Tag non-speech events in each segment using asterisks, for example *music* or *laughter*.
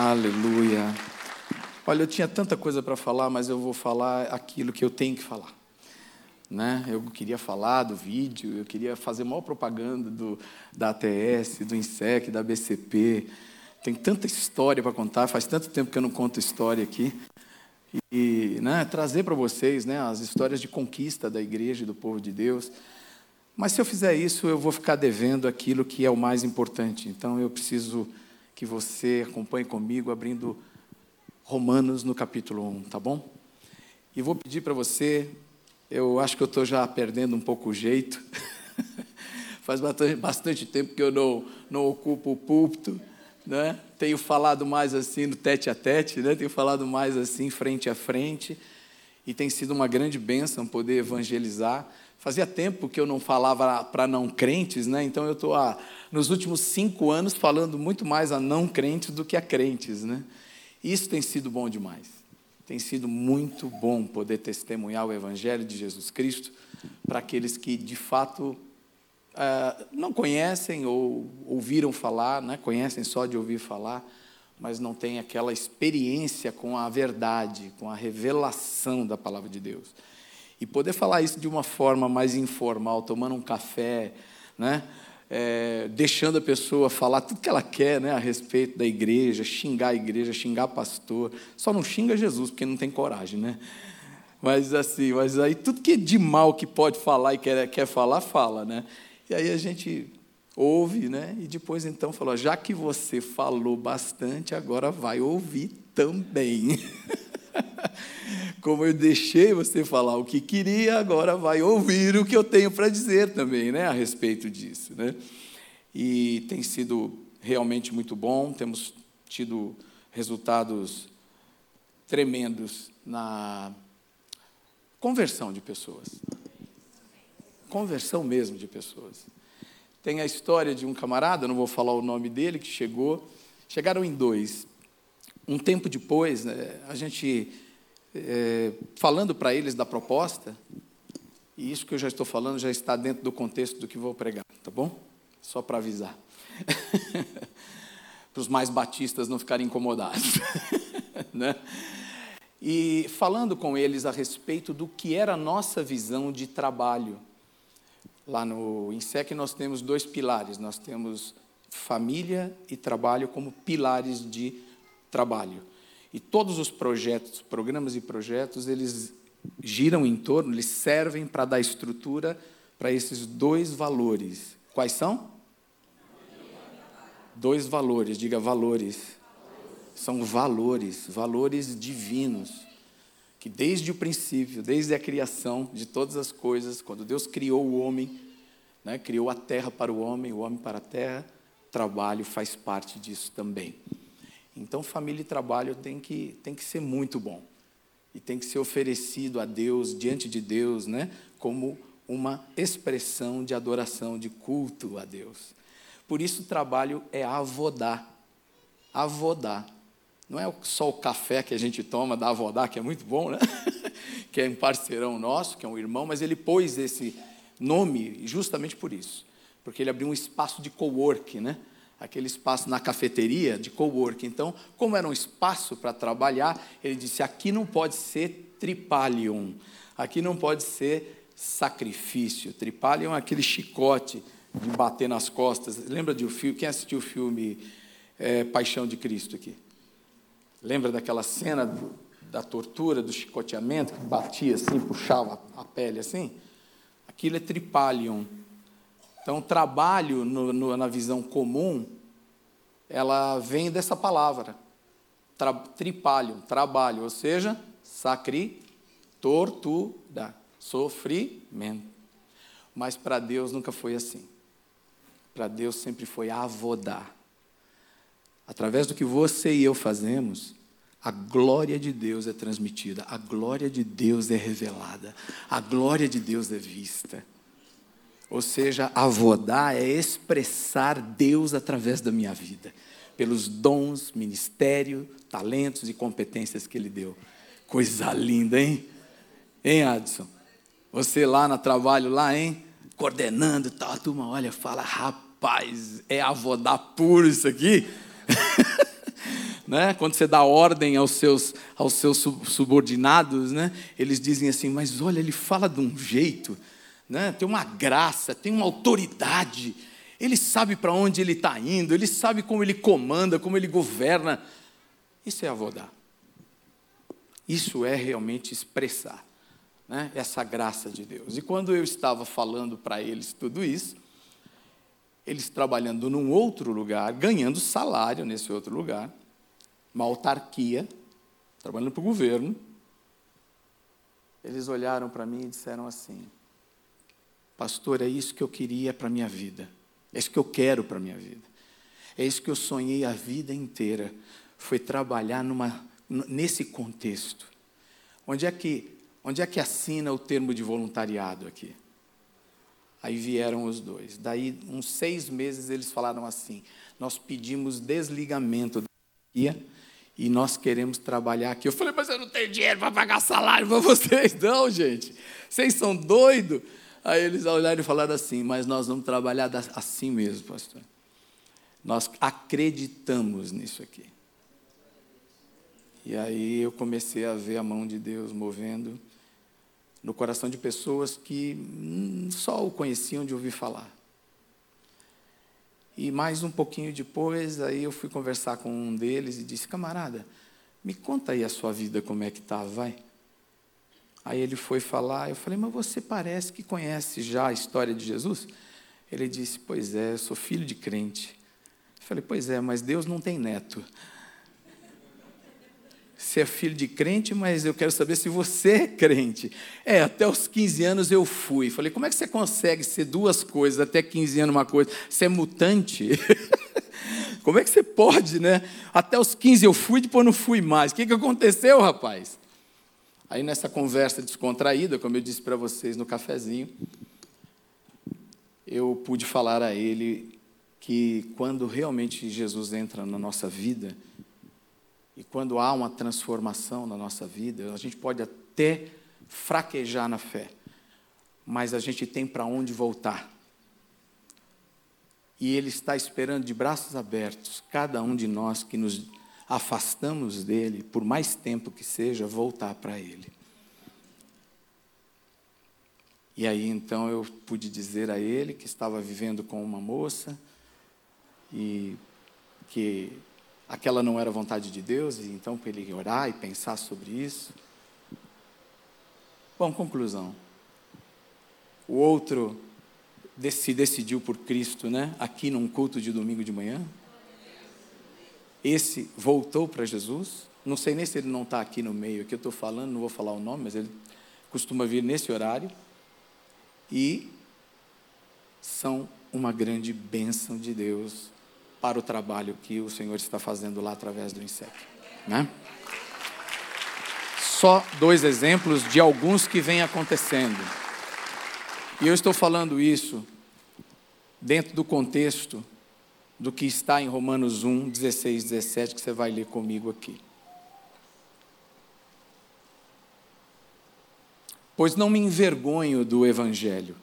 Aleluia. Olha, eu tinha tanta coisa para falar, mas eu vou falar aquilo que eu tenho que falar. Né? Eu queria falar do vídeo, eu queria fazer maior propaganda do, da ATS, do INSEC, da BCP. Tem tanta história para contar, faz tanto tempo que eu não conto história aqui. E né, trazer para vocês né, as histórias de conquista da igreja e do povo de Deus. Mas se eu fizer isso, eu vou ficar devendo aquilo que é o mais importante. Então eu preciso que você acompanhe comigo abrindo Romanos no capítulo 1, tá bom? E vou pedir para você, eu acho que eu estou já perdendo um pouco o jeito. *laughs* Faz bastante, tempo que eu não, não ocupo o púlpito, né? Tenho falado mais assim no tete a tete, né? Tenho falado mais assim frente a frente. E tem sido uma grande bênção poder evangelizar. Fazia tempo que eu não falava para não crentes, né? Então eu estou nos últimos cinco anos falando muito mais a não crentes do que a crentes, né? Isso tem sido bom demais. Tem sido muito bom poder testemunhar o Evangelho de Jesus Cristo para aqueles que, de fato, uh, não conhecem ou ouviram falar, né? conhecem só de ouvir falar, mas não têm aquela experiência com a verdade, com a revelação da palavra de Deus. E poder falar isso de uma forma mais informal, tomando um café, né? é, deixando a pessoa falar tudo que ela quer né, a respeito da igreja, xingar a igreja, xingar pastor. Só não xinga Jesus, porque não tem coragem, né? Mas assim, mas aí tudo que é de mal que pode falar e quer, quer falar, fala, né? E aí a gente ouve, né? E depois então falou: já que você falou bastante, agora vai ouvir também. *laughs* *laughs* Como eu deixei você falar o que queria, agora vai ouvir o que eu tenho para dizer também, né, a respeito disso, né? E tem sido realmente muito bom, temos tido resultados tremendos na conversão de pessoas. Conversão mesmo de pessoas. Tem a história de um camarada, não vou falar o nome dele, que chegou. Chegaram em dois. Um tempo depois, né, a gente é, falando para eles da proposta, e isso que eu já estou falando já está dentro do contexto do que vou pregar, tá bom? Só para avisar. *laughs* para os mais batistas não ficarem incomodados. *laughs* né? E falando com eles a respeito do que era a nossa visão de trabalho. Lá no INSEC nós temos dois pilares, nós temos família e trabalho como pilares de trabalho. E todos os projetos, programas e projetos, eles giram em torno, eles servem para dar estrutura para esses dois valores. Quais são? Dois valores, diga valores. São valores, valores divinos, que desde o princípio, desde a criação de todas as coisas, quando Deus criou o homem, né, criou a terra para o homem, o homem para a terra, trabalho faz parte disso também. Então, família e trabalho tem que, tem que ser muito bom. E tem que ser oferecido a Deus, diante de Deus, né? como uma expressão de adoração, de culto a Deus. Por isso, o trabalho é avodar. Avodar. Não é só o café que a gente toma da Avodá, que é muito bom, né? *laughs* que é um parceirão nosso, que é um irmão, mas ele pôs esse nome justamente por isso. Porque ele abriu um espaço de cowork, né? Aquele espaço na cafeteria de cowork. Então, como era um espaço para trabalhar, ele disse: aqui não pode ser tripalium, aqui não pode ser sacrifício. Tripalium é aquele chicote de bater nas costas. Lembra de um filme? Quem assistiu o filme é, Paixão de Cristo aqui? Lembra daquela cena do, da tortura, do chicoteamento, que batia assim, puxava a pele assim? Aquilo é tripalium. Então, trabalho no, no, na visão comum, ela vem dessa palavra, tra, tripalho, trabalho, ou seja, sacri, tortura, sofrimento. Mas para Deus nunca foi assim. Para Deus sempre foi avodar. Através do que você e eu fazemos, a glória de Deus é transmitida, a glória de Deus é revelada, a glória de Deus é vista. Ou seja, avodar é expressar Deus através da minha vida, pelos dons, ministério, talentos e competências que Ele deu. Coisa linda, hein? Hein, Adson? Você lá no trabalho, lá, hein? Coordenando e tal, a turma olha fala, rapaz, é avodar puro isso aqui? *laughs* né? Quando você dá ordem aos seus, aos seus subordinados, né? Eles dizem assim: mas olha, ele fala de um jeito, né? Tem uma graça, tem uma autoridade. Ele sabe para onde ele está indo, ele sabe como ele comanda, como ele governa. Isso é avodar. Isso é realmente expressar né, essa graça de Deus. E quando eu estava falando para eles tudo isso, eles trabalhando num outro lugar, ganhando salário nesse outro lugar, uma autarquia, trabalhando para o governo, eles olharam para mim e disseram assim: Pastor, é isso que eu queria para a minha vida, é isso que eu quero para a minha vida, é isso que eu sonhei a vida inteira, foi trabalhar numa, nesse contexto. Onde é que onde é que assina o termo de voluntariado aqui? Aí vieram os dois. Daí, uns seis meses, eles falaram assim: nós pedimos desligamento da guia e nós queremos trabalhar aqui. Eu falei, mas eu não tenho dinheiro para pagar salário para vocês, não, gente. Vocês são doidos? Aí eles olharam e falaram assim: mas nós vamos trabalhar assim mesmo, pastor. Nós acreditamos nisso aqui. E aí eu comecei a ver a mão de Deus movendo no coração de pessoas que só o conheciam de ouvir falar. E mais um pouquinho depois, aí eu fui conversar com um deles e disse: "Camarada, me conta aí a sua vida como é que tá, vai?" Aí ele foi falar, eu falei: "Mas você parece que conhece já a história de Jesus?" Ele disse: "Pois é, eu sou filho de crente." Eu falei: "Pois é, mas Deus não tem neto." Você é filho de crente, mas eu quero saber se você é crente. É, até os 15 anos eu fui. Falei, como é que você consegue ser duas coisas, até 15 anos uma coisa? Você é mutante? *laughs* como é que você pode, né? Até os 15 eu fui, depois não fui mais. O que, que aconteceu, rapaz? Aí nessa conversa descontraída, como eu disse para vocês no cafezinho, eu pude falar a ele que quando realmente Jesus entra na nossa vida, e quando há uma transformação na nossa vida, a gente pode até fraquejar na fé, mas a gente tem para onde voltar. E Ele está esperando de braços abertos, cada um de nós que nos afastamos dele, por mais tempo que seja, voltar para Ele. E aí então eu pude dizer a ele que estava vivendo com uma moça e que aquela não era vontade de Deus, e então para ele orar e pensar sobre isso. Bom, conclusão. O outro se decidiu por Cristo, né? Aqui num culto de domingo de manhã. Esse voltou para Jesus. Não sei nem se ele não está aqui no meio, aqui eu estou falando, não vou falar o nome, mas ele costuma vir nesse horário. E são uma grande bênção de Deus para o trabalho que o Senhor está fazendo lá através do INSEC. Né? Só dois exemplos de alguns que vêm acontecendo. E eu estou falando isso dentro do contexto do que está em Romanos 1, 16, 17, que você vai ler comigo aqui. Pois não me envergonho do Evangelho,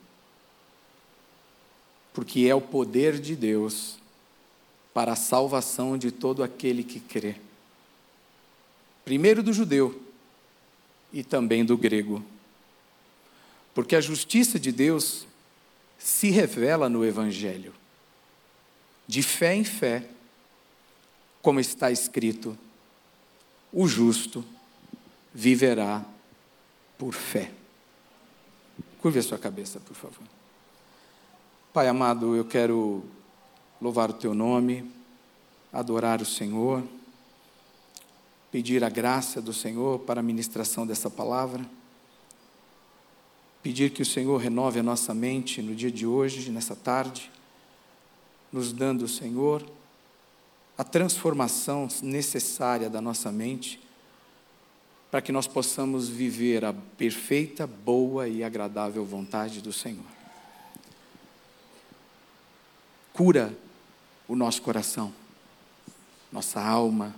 porque é o poder de Deus para a salvação de todo aquele que crê. Primeiro do judeu e também do grego. Porque a justiça de Deus se revela no Evangelho, de fé em fé, como está escrito: o justo viverá por fé. Curve a sua cabeça, por favor. Pai amado, eu quero louvar o teu nome, adorar o Senhor, pedir a graça do Senhor para a ministração dessa palavra, pedir que o Senhor renove a nossa mente no dia de hoje, nessa tarde, nos dando, Senhor, a transformação necessária da nossa mente, para que nós possamos viver a perfeita, boa e agradável vontade do Senhor. Cura o nosso coração, nossa alma.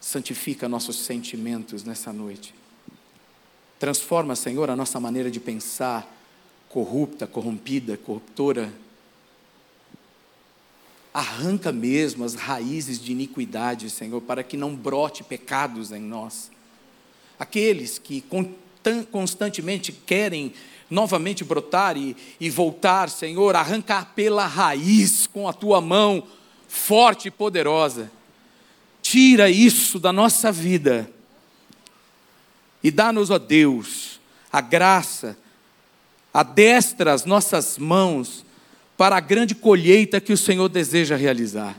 Santifica nossos sentimentos nessa noite. Transforma, Senhor, a nossa maneira de pensar, corrupta, corrompida, corruptora. Arranca mesmo as raízes de iniquidade, Senhor, para que não brote pecados em nós. Aqueles que constantemente querem novamente brotar e, e voltar, Senhor, arrancar pela raiz com a tua mão forte e poderosa. Tira isso da nossa vida e dá-nos, ó Deus, a graça, adestra as nossas mãos para a grande colheita que o Senhor deseja realizar.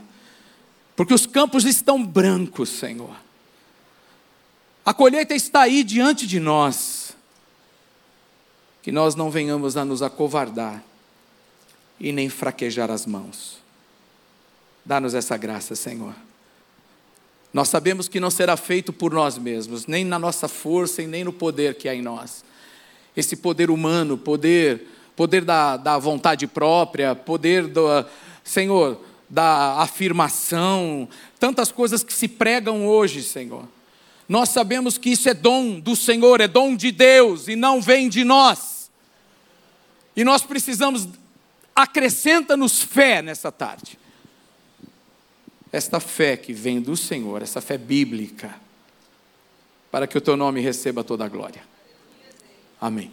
Porque os campos estão brancos, Senhor. A colheita está aí diante de nós. Que nós não venhamos a nos acovardar e nem fraquejar as mãos. Dá-nos essa graça, Senhor. Nós sabemos que não será feito por nós mesmos, nem na nossa força e nem no poder que há em nós. Esse poder humano, poder, poder da, da vontade própria, poder do, Senhor, da afirmação, tantas coisas que se pregam hoje, Senhor. Nós sabemos que isso é dom do Senhor, é dom de Deus e não vem de nós. E nós precisamos, acrescenta-nos fé nessa tarde esta fé que vem do Senhor, essa fé bíblica, para que o teu nome receba toda a glória. Amém.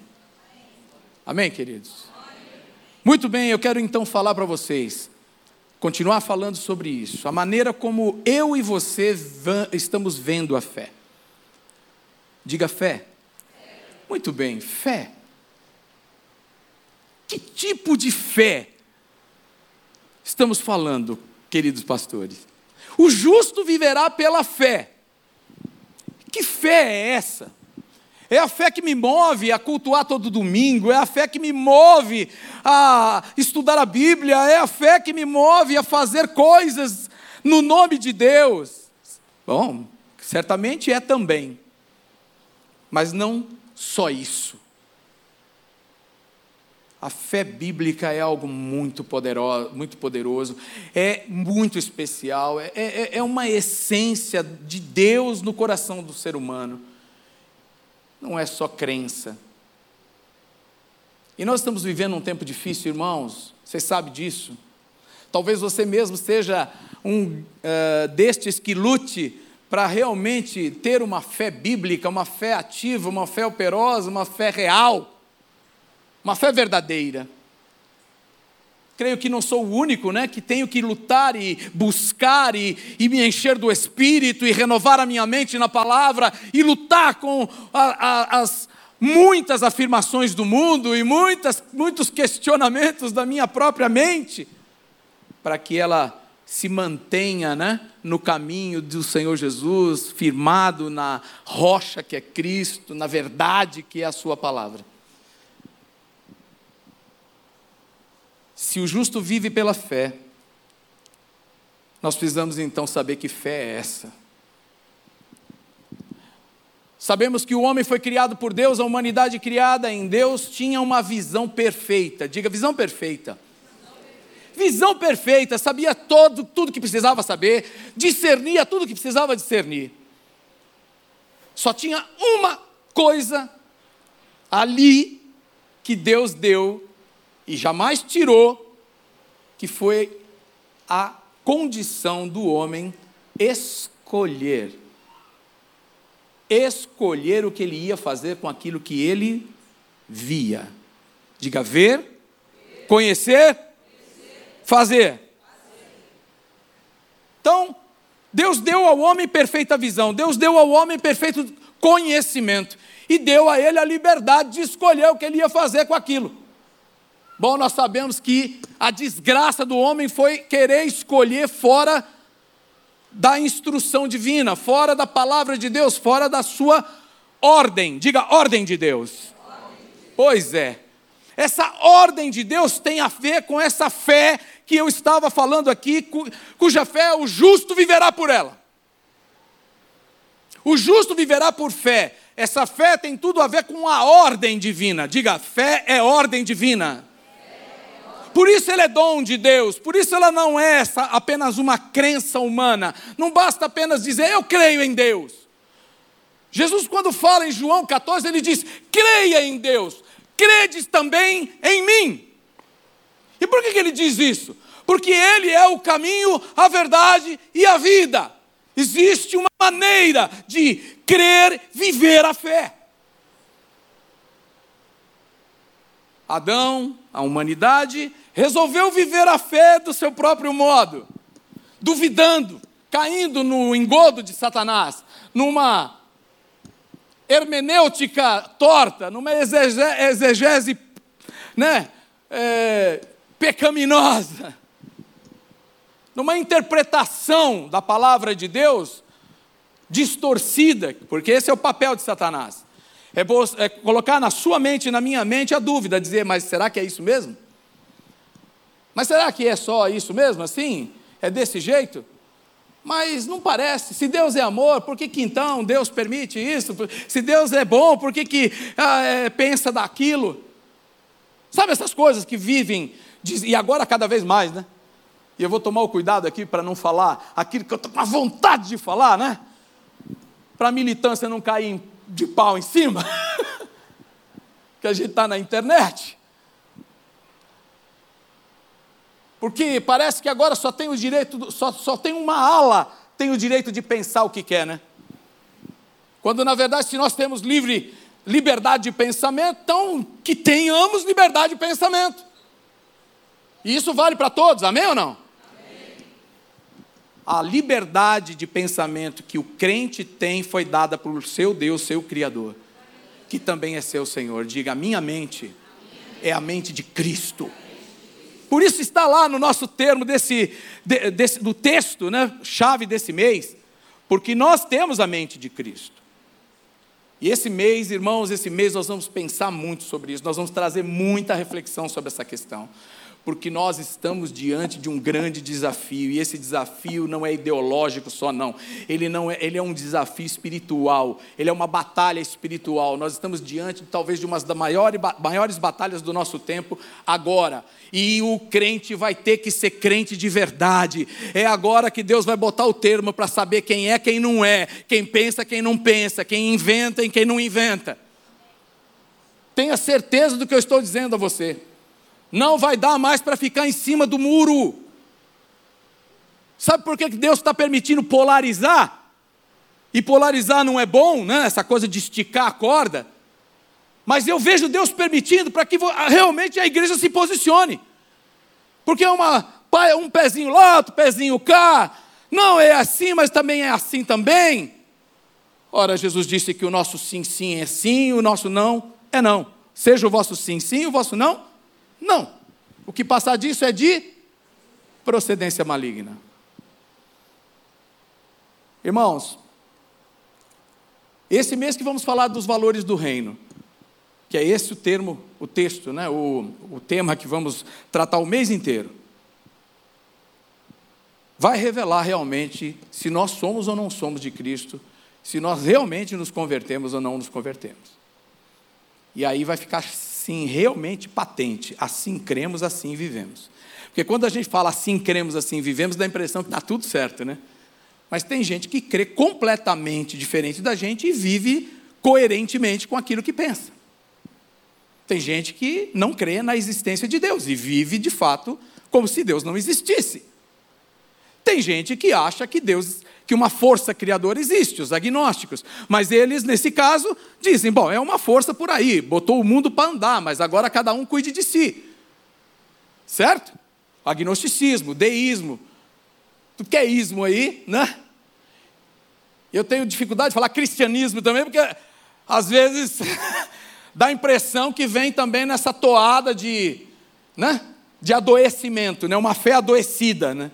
Amém, queridos? Muito bem, eu quero então falar para vocês, continuar falando sobre isso, a maneira como eu e você estamos vendo a fé. Diga fé. Muito bem, fé. Que tipo de fé estamos falando, queridos pastores? O justo viverá pela fé. Que fé é essa? É a fé que me move a cultuar todo domingo, é a fé que me move a estudar a Bíblia, é a fé que me move a fazer coisas no nome de Deus. Bom, certamente é também, mas não só isso. A fé bíblica é algo muito poderoso, muito poderoso, é muito especial, é, é, é uma essência de Deus no coração do ser humano. Não é só crença. E nós estamos vivendo um tempo difícil, irmãos, você sabe disso. Talvez você mesmo seja um uh, destes que lute para realmente ter uma fé bíblica, uma fé ativa, uma fé operosa, uma fé real uma fé verdadeira. Creio que não sou o único, né, que tenho que lutar e buscar e, e me encher do Espírito e renovar a minha mente na palavra e lutar com a, a, as muitas afirmações do mundo e muitas, muitos questionamentos da minha própria mente, para que ela se mantenha né, no caminho do Senhor Jesus, firmado na rocha que é Cristo, na verdade que é a Sua palavra. Se o justo vive pela fé, nós precisamos então saber que fé é essa. Sabemos que o homem foi criado por Deus, a humanidade criada em Deus tinha uma visão perfeita. Diga, visão perfeita. Visão perfeita, sabia todo, tudo que precisava saber, discernia tudo que precisava discernir. Só tinha uma coisa ali que Deus deu e jamais tirou, que foi a condição do homem escolher. Escolher o que ele ia fazer com aquilo que ele via. Diga ver, conhecer, fazer. Então, Deus deu ao homem perfeita visão, Deus deu ao homem perfeito conhecimento e deu a ele a liberdade de escolher o que ele ia fazer com aquilo. Bom, nós sabemos que a desgraça do homem foi querer escolher fora da instrução divina, fora da palavra de Deus, fora da sua ordem. Diga ordem de Deus. Pois é. Essa ordem de Deus tem a ver com essa fé que eu estava falando aqui, cuja fé o justo viverá por ela. O justo viverá por fé. Essa fé tem tudo a ver com a ordem divina. Diga, fé é ordem divina. Por isso ele é dom de Deus, por isso ela não é apenas uma crença humana. Não basta apenas dizer eu creio em Deus. Jesus, quando fala em João 14, ele diz: creia em Deus, credes também em mim. E por que, que ele diz isso? porque Ele é o caminho, a verdade e a vida. Existe uma maneira de crer, viver a fé. Adão, a humanidade, resolveu viver a fé do seu próprio modo, duvidando, caindo no engodo de Satanás, numa hermenêutica torta, numa exegese né, é, pecaminosa, numa interpretação da palavra de Deus distorcida, porque esse é o papel de Satanás. É, é, colocar na sua mente e na minha mente a dúvida, dizer, mas será que é isso mesmo? Mas será que é só isso mesmo assim? É desse jeito? Mas não parece. Se Deus é amor, por que, que então Deus permite isso? Se Deus é bom, por que, que ah, é, pensa daquilo? Sabe essas coisas que vivem, e agora cada vez mais, né? E eu vou tomar o cuidado aqui para não falar aquilo que eu estou com a vontade de falar, né? Para a militância não cair de pau em cima, *laughs* que a gente está na internet. Porque parece que agora só tem o direito, só, só tem uma ala tem o direito de pensar o que quer, né? Quando na verdade, se nós temos livre liberdade de pensamento, então que tenhamos liberdade de pensamento. E isso vale para todos, amém ou não? A liberdade de pensamento que o crente tem foi dada por seu Deus, seu Criador, que também é seu Senhor. Diga: minha mente é a mente de Cristo. Por isso está lá no nosso termo desse, desse do texto, né, chave desse mês, porque nós temos a mente de Cristo. E esse mês, irmãos, esse mês nós vamos pensar muito sobre isso, nós vamos trazer muita reflexão sobre essa questão porque nós estamos diante de um grande desafio, e esse desafio não é ideológico só, não. Ele, não é, ele é um desafio espiritual, ele é uma batalha espiritual. Nós estamos diante, talvez, de uma das maiores, maiores batalhas do nosso tempo agora. E o crente vai ter que ser crente de verdade. É agora que Deus vai botar o termo para saber quem é, quem não é, quem pensa, quem não pensa, quem inventa e quem não inventa. Tenha certeza do que eu estou dizendo a você. Não vai dar mais para ficar em cima do muro. Sabe por que Deus está permitindo polarizar? E polarizar não é bom, né? essa coisa de esticar a corda. Mas eu vejo Deus permitindo para que realmente a igreja se posicione. Porque é uma, um pezinho lá, outro pezinho cá. Não é assim, mas também é assim também. Ora, Jesus disse que o nosso sim, sim é sim, o nosso não é não. Seja o vosso sim, sim, o vosso não não. O que passar disso é de procedência maligna. Irmãos, esse mês que vamos falar dos valores do reino, que é esse o termo, o texto, né? o, o tema que vamos tratar o mês inteiro, vai revelar realmente se nós somos ou não somos de Cristo, se nós realmente nos convertemos ou não nos convertemos. E aí vai ficar sim realmente patente. Assim cremos, assim vivemos. Porque quando a gente fala assim cremos, assim vivemos, dá a impressão que está tudo certo, né? Mas tem gente que crê completamente diferente da gente e vive coerentemente com aquilo que pensa. Tem gente que não crê na existência de Deus e vive de fato como se Deus não existisse. Tem gente que acha que Deus que uma força criadora existe, os agnósticos. Mas eles, nesse caso, dizem: bom, é uma força por aí, botou o mundo para andar, mas agora cada um cuide de si. Certo? Agnosticismo, deísmo. Tu quer ismo aí, né? Eu tenho dificuldade de falar cristianismo também, porque às vezes *laughs* dá a impressão que vem também nessa toada de, né? de adoecimento, né? uma fé adoecida. Né?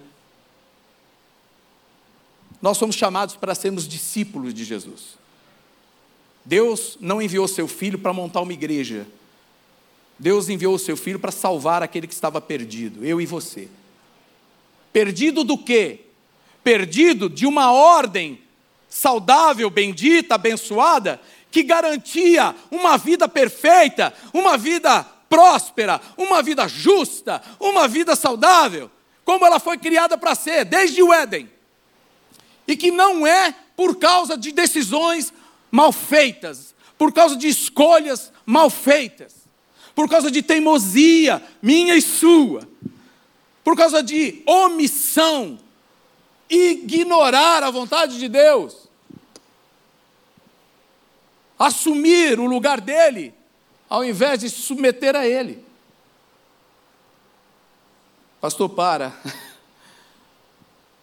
Nós somos chamados para sermos discípulos de Jesus. Deus não enviou seu filho para montar uma igreja. Deus enviou o seu filho para salvar aquele que estava perdido, eu e você. Perdido do quê? Perdido de uma ordem saudável, bendita, abençoada, que garantia uma vida perfeita, uma vida próspera, uma vida justa, uma vida saudável, como ela foi criada para ser, desde o Éden e que não é por causa de decisões mal feitas, por causa de escolhas mal feitas, por causa de teimosia minha e sua, por causa de omissão, ignorar a vontade de Deus, assumir o lugar dele, ao invés de se submeter a ele. Pastor, para. *laughs*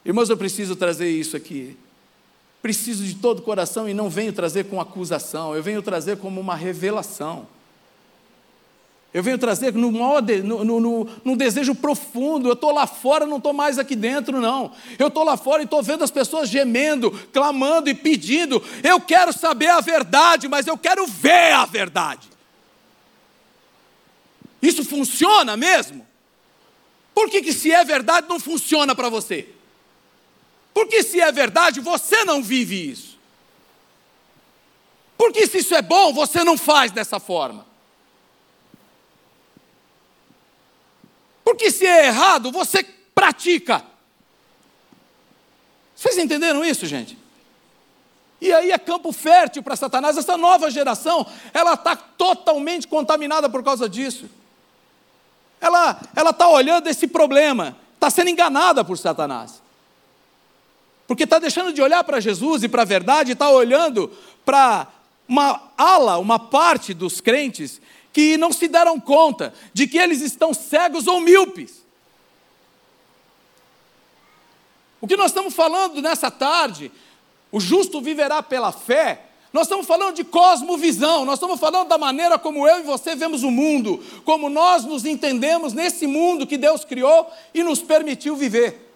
Irmãos, eu preciso trazer isso aqui. Preciso de todo o coração e não venho trazer com acusação, eu venho trazer como uma revelação. Eu venho trazer no, maior de, no, no, no, num desejo profundo. Eu estou lá fora, não estou mais aqui dentro, não. Eu estou lá fora e estou vendo as pessoas gemendo, clamando e pedindo. Eu quero saber a verdade, mas eu quero ver a verdade. Isso funciona mesmo? Por que, que se é verdade não funciona para você? Porque se é verdade, você não vive isso. Porque se isso é bom, você não faz dessa forma. Porque se é errado, você pratica. Vocês entenderam isso, gente? E aí é campo fértil para Satanás. Essa nova geração, ela está totalmente contaminada por causa disso. Ela está olhando esse problema, está sendo enganada por Satanás. Porque está deixando de olhar para Jesus e para a verdade, está olhando para uma ala, uma parte dos crentes que não se deram conta de que eles estão cegos ou míopes. O que nós estamos falando nessa tarde, o justo viverá pela fé, nós estamos falando de cosmovisão, nós estamos falando da maneira como eu e você vemos o mundo, como nós nos entendemos nesse mundo que Deus criou e nos permitiu viver.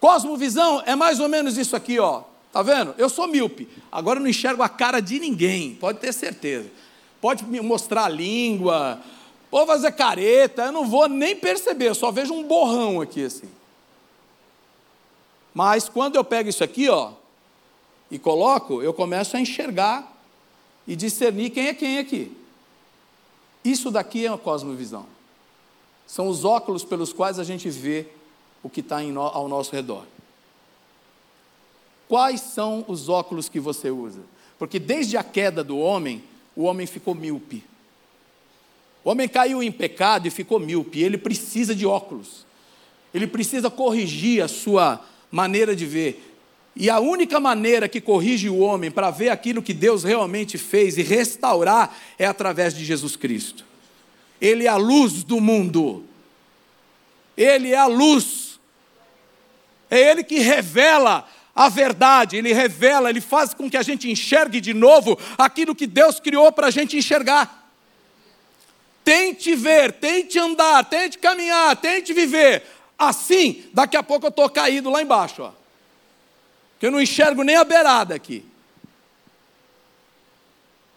Cosmovisão é mais ou menos isso aqui, ó. Tá vendo? Eu sou míope, agora eu não enxergo a cara de ninguém, pode ter certeza pode me mostrar a língua, pode fazer careta, eu não vou nem perceber, eu só vejo um borrão aqui assim. Mas quando eu pego isso aqui, ó, e coloco, eu começo a enxergar e discernir quem é quem aqui. Isso daqui é a cosmovisão. São os óculos pelos quais a gente vê o que está ao nosso redor. Quais são os óculos que você usa? Porque desde a queda do homem, o homem ficou míope. O homem caiu em pecado e ficou míope. Ele precisa de óculos. Ele precisa corrigir a sua maneira de ver. E a única maneira que corrige o homem para ver aquilo que Deus realmente fez e restaurar é através de Jesus Cristo. Ele é a luz do mundo. Ele é a luz. É Ele que revela a verdade, ele revela, ele faz com que a gente enxergue de novo aquilo que Deus criou para a gente enxergar. Tente ver, tente andar, tente caminhar, tente viver. Assim, daqui a pouco eu estou caído lá embaixo, ó. Eu não enxergo nem a beirada aqui.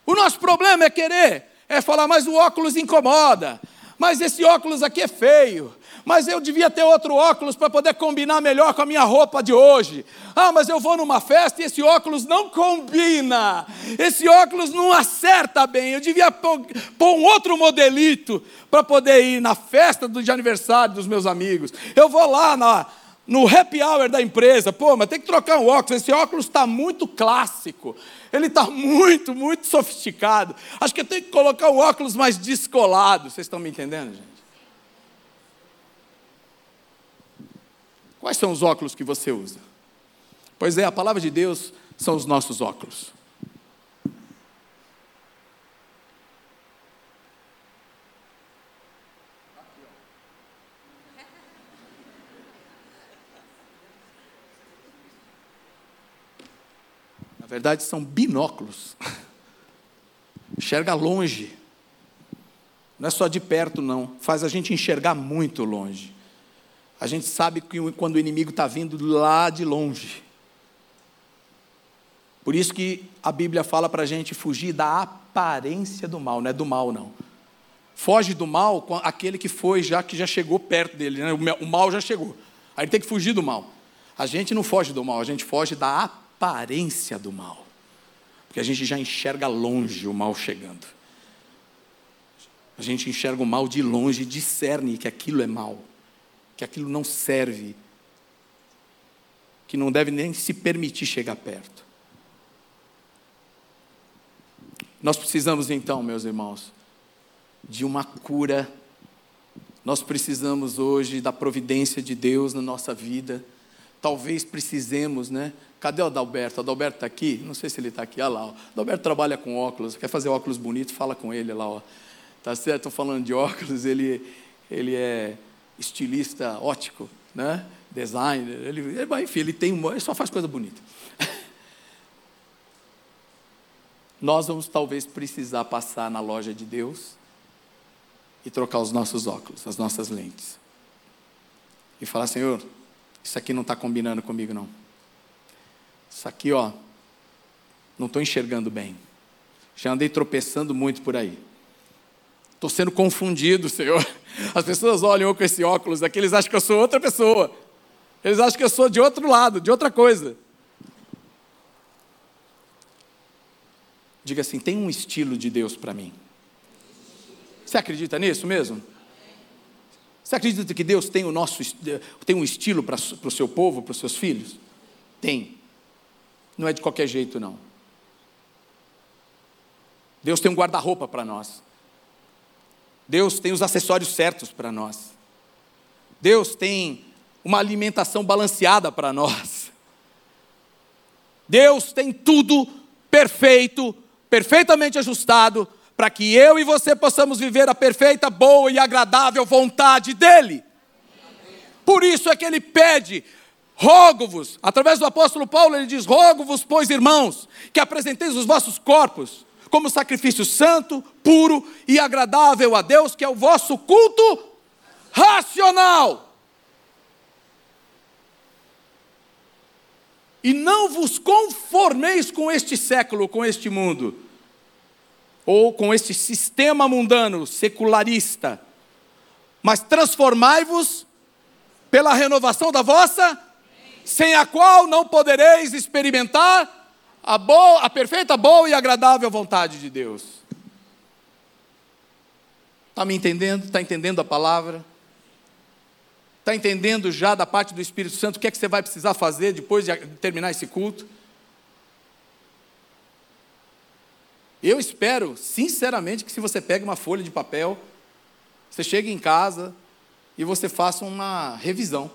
O nosso problema é querer, é falar, mas o óculos incomoda, mas esse óculos aqui é feio, mas eu devia ter outro óculos para poder combinar melhor com a minha roupa de hoje. Ah, mas eu vou numa festa e esse óculos não combina, esse óculos não acerta bem. Eu devia pôr, um outro modelito para poder ir na festa de aniversário dos meus amigos. Eu vou lá na, no happy hour da empresa, pô, mas tem que trocar um óculos, esse óculos está muito clássico, ele está muito, muito sofisticado. Acho que eu tenho que colocar um óculos mais descolado. Vocês estão me entendendo, gente? Quais são os óculos que você usa? Pois é, a palavra de Deus são os nossos óculos. Na verdade, são binóculos. *laughs* Enxerga longe. Não é só de perto, não. Faz a gente enxergar muito longe. A gente sabe que quando o inimigo está vindo lá de longe. Por isso que a Bíblia fala para a gente fugir da aparência do mal, não é do mal, não. Foge do mal aquele que foi, já que já chegou perto dele, né? o mal já chegou. Aí tem que fugir do mal. A gente não foge do mal, a gente foge da aparência do mal. Porque a gente já enxerga longe o mal chegando. A gente enxerga o mal de longe e discerne que aquilo é mal que aquilo não serve, que não deve nem se permitir chegar perto. Nós precisamos então, meus irmãos, de uma cura Nós precisamos hoje da providência de Deus na nossa vida. Talvez precisemos, né? Cadê o Adalberto? O Adalberto está aqui? Não sei se ele está aqui. Olha lá. O Adalberto trabalha com óculos. Quer fazer óculos bonitos? Fala com ele lá. Ó. Tá certo? Estou falando de óculos. Ele, ele é estilista ótico, né? Designer. Ele, enfim, ele tem. Ele só faz coisa bonita. *laughs* Nós vamos talvez precisar passar na loja de Deus e trocar os nossos óculos, as nossas lentes. E falar, Senhor, isso aqui não está combinando comigo, não. Isso aqui, ó, não estou enxergando bem. Já andei tropeçando muito por aí. Estou sendo confundido, Senhor. As pessoas olham com esse óculos aqui, eles acham que eu sou outra pessoa. Eles acham que eu sou de outro lado, de outra coisa. Diga assim: tem um estilo de Deus para mim. Você acredita nisso mesmo? Você acredita que Deus tem, o nosso, tem um estilo para, para o seu povo, para os seus filhos? Tem. Não é de qualquer jeito, não. Deus tem um guarda-roupa para nós. Deus tem os acessórios certos para nós. Deus tem uma alimentação balanceada para nós. Deus tem tudo perfeito, perfeitamente ajustado para que eu e você possamos viver a perfeita, boa e agradável vontade dEle. Por isso é que ele pede, rogo-vos, através do apóstolo Paulo, ele diz: rogo-vos, pois irmãos, que apresenteis os vossos corpos como sacrifício santo, puro e agradável a Deus, que é o vosso culto racional. E não vos conformeis com este século, com este mundo ou com este sistema mundano secularista, mas transformai-vos pela renovação da vossa, sem a qual não podereis experimentar a, boa, a perfeita, boa e agradável vontade de Deus. Está me entendendo? Está entendendo a palavra? Está entendendo já da parte do Espírito Santo o que é que você vai precisar fazer depois de terminar esse culto? Eu espero, sinceramente, que se você pega uma folha de papel, você chegue em casa e você faça uma revisão.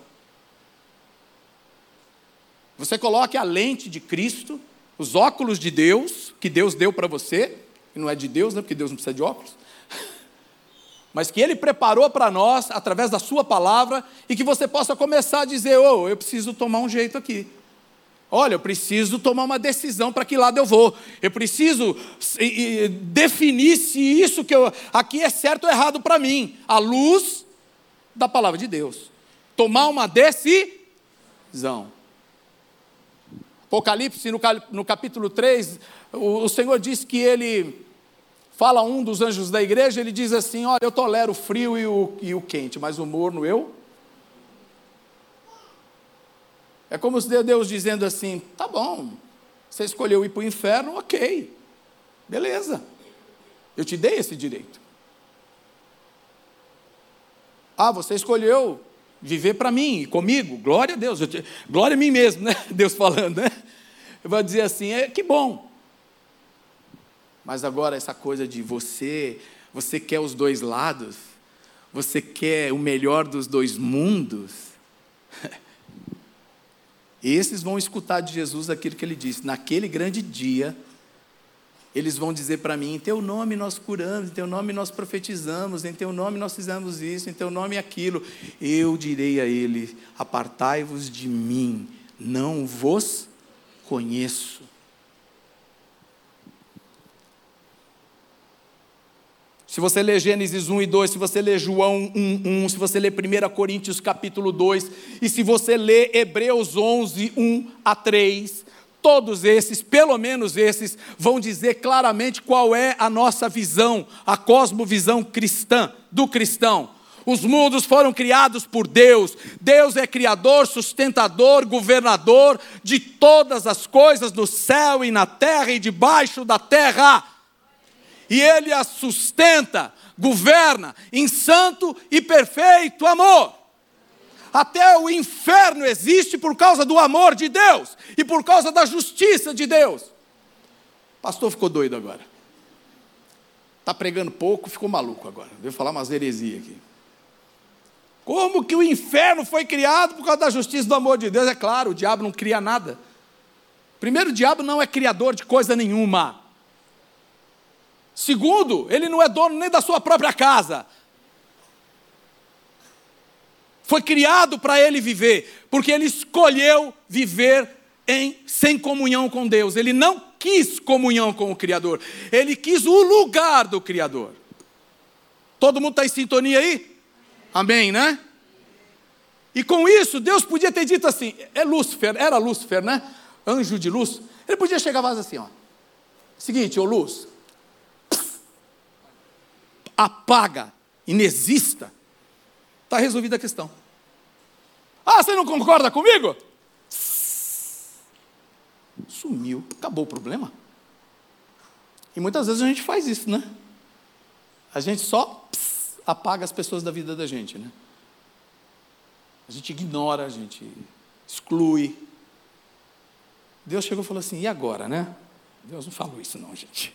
Você coloque a lente de Cristo, os óculos de Deus, que Deus deu para você, que não é de Deus, né, porque Deus não precisa de óculos, *laughs* mas que Ele preparou para nós através da Sua palavra e que você possa começar a dizer: Oh, eu preciso tomar um jeito aqui. Olha, eu preciso tomar uma decisão para que lado eu vou. Eu preciso definir se isso que eu aqui é certo ou errado para mim, à luz da palavra de Deus. Tomar uma decisão. Apocalipse, no capítulo 3, o Senhor diz que ele fala a um dos anjos da igreja, ele diz assim: Olha, eu tolero o frio e o, e o quente, mas o morno eu É como se Deus dizendo assim: tá bom, você escolheu ir para o inferno, ok, beleza, eu te dei esse direito. Ah, você escolheu viver para mim e comigo, glória a Deus, te, glória a mim mesmo, né? *laughs* Deus falando, né? Eu vou dizer assim: é que bom. Mas agora essa coisa de você, você quer os dois lados, você quer o melhor dos dois mundos. *laughs* Esses vão escutar de Jesus aquilo que ele disse. Naquele grande dia, eles vão dizer para mim: em teu nome nós curamos, em teu nome nós profetizamos, em teu nome nós fizemos isso, em teu nome aquilo. Eu direi a ele: apartai-vos de mim, não vos conheço. Se você ler Gênesis 1 e 2, se você ler João 1, 1, se você ler 1 Coríntios capítulo 2, e se você ler Hebreus 11, 1 a 3, todos esses, pelo menos esses, vão dizer claramente qual é a nossa visão, a cosmovisão cristã, do cristão. Os mundos foram criados por Deus. Deus é criador, sustentador, governador de todas as coisas no céu e na terra e debaixo da terra e Ele a sustenta, governa em santo e perfeito amor. Até o inferno existe por causa do amor de Deus e por causa da justiça de Deus. O pastor ficou doido agora. Está pregando pouco, ficou maluco agora. Veio falar umas heresias aqui. Como que o inferno foi criado por causa da justiça do amor de Deus? É claro, o diabo não cria nada. Primeiro, o diabo não é criador de coisa nenhuma. Segundo, ele não é dono nem da sua própria casa. Foi criado para ele viver, porque ele escolheu viver em, sem comunhão com Deus. Ele não quis comunhão com o Criador, ele quis o lugar do Criador. Todo mundo está em sintonia aí? Amém, né? E com isso, Deus podia ter dito assim: é Lúcifer, era Lúcifer, né? Anjo de luz. Ele podia chegar mais assim, ó. Seguinte, ô luz, apaga, inexista. Está resolvida a questão. Ah, você não concorda comigo? Sumiu, acabou o problema. E muitas vezes a gente faz isso, né? A gente só apaga as pessoas da vida da gente, né? A gente ignora, a gente exclui. Deus chegou e falou assim: e agora, né? Deus não falou isso, não, gente.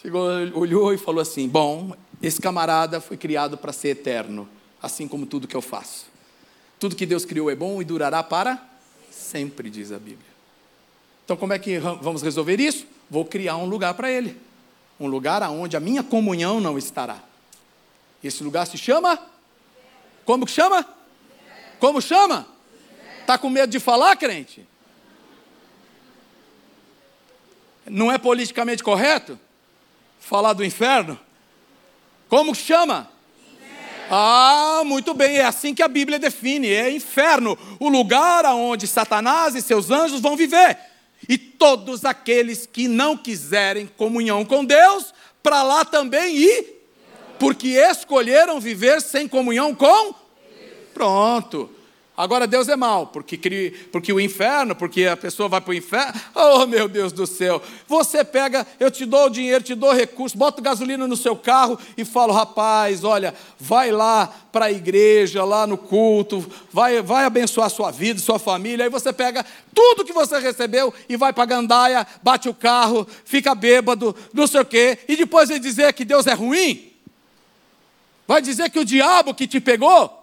Chegou, olhou e falou assim: bom, esse camarada foi criado para ser eterno, assim como tudo que eu faço. Tudo que Deus criou é bom e durará para sempre, diz a Bíblia. Então, como é que vamos resolver isso? Vou criar um lugar para ele. Um lugar onde a minha comunhão não estará. Esse lugar se chama como que chama? Como chama? Está com medo de falar, crente? Não é politicamente correto falar do inferno? Como chama? Ah, muito bem, é assim que a Bíblia define: é inferno, o lugar aonde Satanás e seus anjos vão viver. E todos aqueles que não quiserem comunhão com Deus, para lá também ir porque escolheram viver sem comunhão com? Pronto. Agora Deus é mau, porque, porque o inferno, porque a pessoa vai para o inferno. Oh, meu Deus do céu. Você pega, eu te dou o dinheiro, te dou recurso, boto gasolina no seu carro e falo, rapaz, olha, vai lá para a igreja, lá no culto, vai, vai abençoar sua vida, sua família. Aí você pega tudo que você recebeu e vai para a gandaia, bate o carro, fica bêbado, não sei o quê, e depois ele dizer que Deus é ruim. Vai dizer que o diabo que te pegou?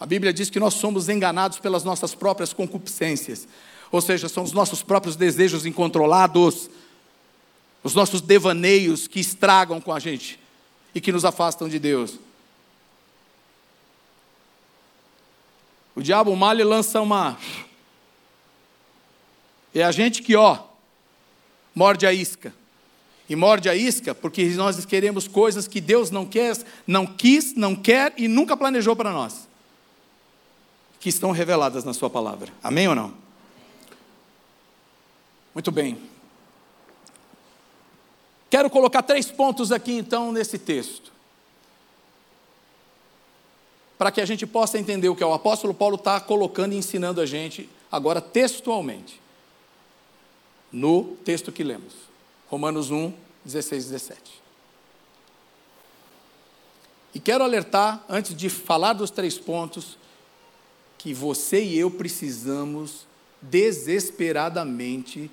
A Bíblia diz que nós somos enganados pelas nossas próprias concupiscências, ou seja, são os nossos próprios desejos incontrolados, os nossos devaneios que estragam com a gente e que nos afastam de Deus. O diabo mal e lança uma. É a gente que, ó, morde a isca e morde a isca, porque nós queremos coisas que Deus não quer, não quis, não quer e nunca planejou para nós. Que estão reveladas na sua palavra. Amém ou não? Muito bem. Quero colocar três pontos aqui então nesse texto. Para que a gente possa entender o que o apóstolo Paulo está colocando e ensinando a gente agora textualmente. No texto que lemos. Romanos 1, 16 e 17. E quero alertar, antes de falar dos três pontos, que você e eu precisamos desesperadamente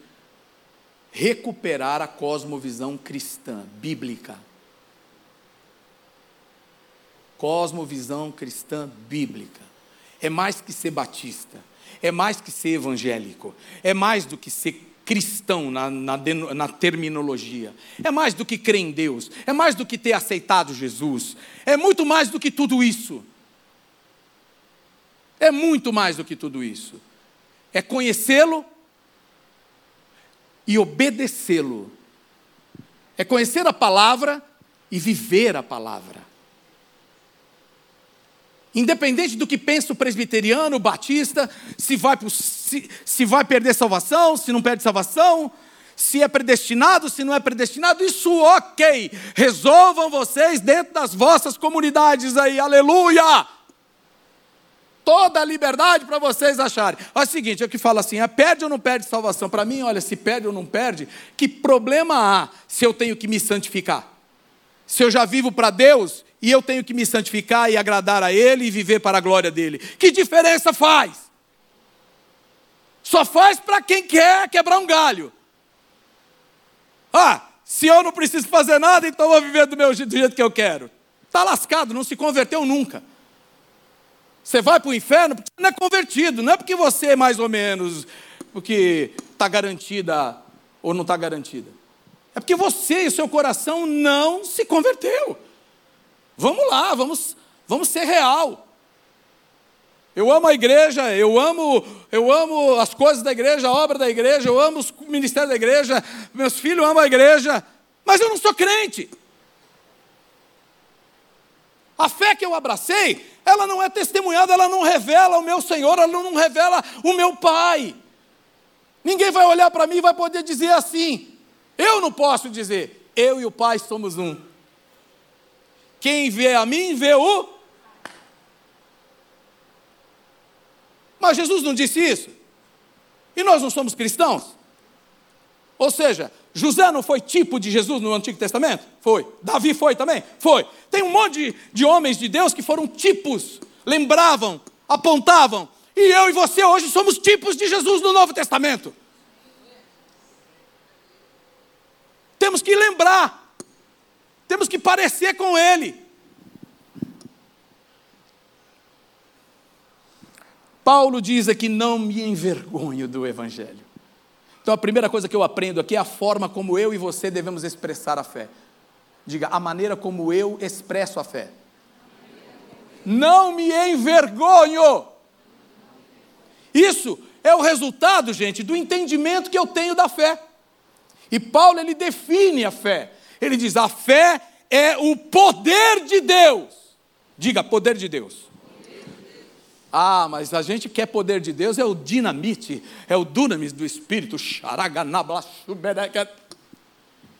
recuperar a cosmovisão cristã, bíblica. Cosmovisão cristã bíblica. É mais que ser batista, é mais que ser evangélico, é mais do que ser cristão na, na, na, terminologia. É mais do que crer em Deus, é mais do que ter aceitado Jesus, é muito mais do que tudo isso. É muito mais do que tudo isso. É conhecê-lo e obedecê-lo. É conhecer a palavra e viver a palavra. Independente do que pensa o presbiteriano, o batista, se vai, se, se vai perder salvação, se não perde salvação, se é predestinado, se não é predestinado, isso ok. Resolvam vocês dentro das vossas comunidades aí, aleluia! Toda a liberdade para vocês acharem. Olha o seguinte, é o que fala assim: é, perde ou não perde salvação? Para mim, olha, se perde ou não perde, que problema há se eu tenho que me santificar? Se eu já vivo para Deus, e eu tenho que me santificar e agradar a Ele e viver para a glória dele. Que diferença faz? Só faz para quem quer quebrar um galho. Ah, Se eu não preciso fazer nada, então eu vou viver do meu do jeito que eu quero. Está lascado, não se converteu nunca. Você vai para o inferno porque você não é convertido, não é porque você é mais ou menos, porque está garantida ou não está garantida. É porque você e o seu coração não se converteu. Vamos lá, vamos, vamos ser real. Eu amo a igreja, eu amo, eu amo as coisas da igreja, a obra da igreja, eu amo o ministério da igreja, meus filhos amam a igreja, mas eu não sou crente. A fé que eu abracei, ela não é testemunhada, ela não revela o meu Senhor, ela não revela o meu Pai. Ninguém vai olhar para mim e vai poder dizer assim. Eu não posso dizer, eu e o Pai somos um. Quem vê a mim, vê o. Mas Jesus não disse isso. E nós não somos cristãos? Ou seja, José não foi tipo de Jesus no Antigo Testamento? Foi. Davi foi também? Foi. Tem um monte de, de homens de Deus que foram tipos, lembravam, apontavam. E eu e você hoje somos tipos de Jesus no Novo Testamento. Temos que lembrar, temos que parecer com Ele. Paulo diz aqui: não me envergonho do Evangelho. Então a primeira coisa que eu aprendo aqui é a forma como eu e você devemos expressar a fé. Diga, a maneira como eu expresso a fé. Não me envergonho. Isso é o resultado, gente, do entendimento que eu tenho da fé. E Paulo ele define a fé. Ele diz: a fé é o poder de Deus. Diga, poder de Deus. Ah, mas a gente quer poder de Deus, é o dinamite, é o dunamis do Espírito.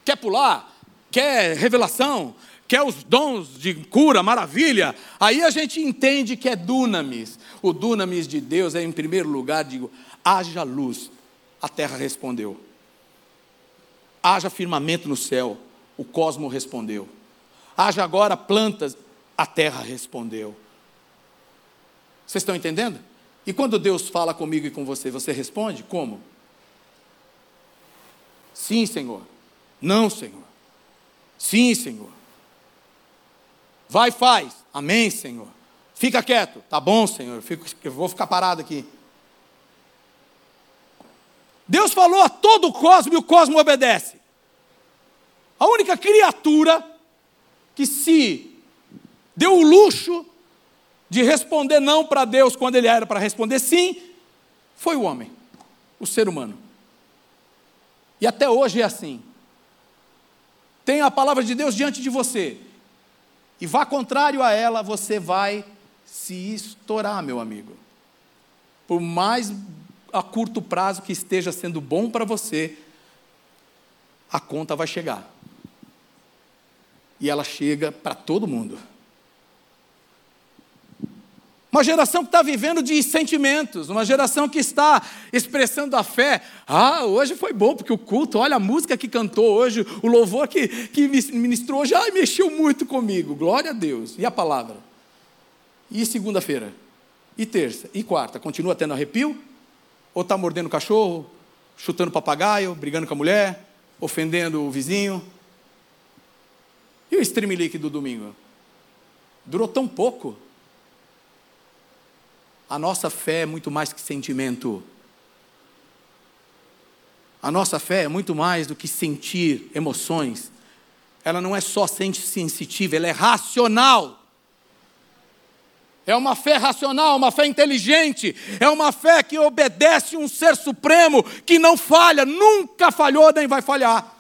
Quer pular? Quer revelação? Quer os dons de cura, maravilha? Aí a gente entende que é dunamis. O dunamis de Deus é, em primeiro lugar, digo, haja luz. A terra respondeu. Haja firmamento no céu. O cosmo respondeu. Haja agora plantas. A terra respondeu. Vocês estão entendendo? E quando Deus fala comigo e com você, você responde como? Sim, Senhor. Não, Senhor. Sim, Senhor. Vai, faz. Amém, Senhor. Fica quieto. Tá bom, Senhor. Fico, eu vou ficar parado aqui. Deus falou a todo o cosmo e o cosmo obedece. A única criatura que se deu o luxo de responder não para Deus quando ele era para responder sim, foi o homem, o ser humano. E até hoje é assim. Tem a palavra de Deus diante de você, e vá contrário a ela, você vai se estourar, meu amigo. Por mais a curto prazo que esteja sendo bom para você, a conta vai chegar. E ela chega para todo mundo. Uma geração que está vivendo de sentimentos, uma geração que está expressando a fé. Ah, hoje foi bom, porque o culto, olha a música que cantou hoje, o louvor que, que ministrou hoje, mexeu muito comigo. Glória a Deus. E a palavra? E segunda-feira? E terça? E quarta? Continua tendo arrepio? Ou está mordendo o cachorro, chutando papagaio, brigando com a mulher, ofendendo o vizinho? E o streamlink do domingo? Durou tão pouco. A nossa fé é muito mais que sentimento. A nossa fé é muito mais do que sentir emoções. Ela não é só sensitiva, ela é racional. É uma fé racional, uma fé inteligente, é uma fé que obedece um ser supremo que não falha, nunca falhou nem vai falhar.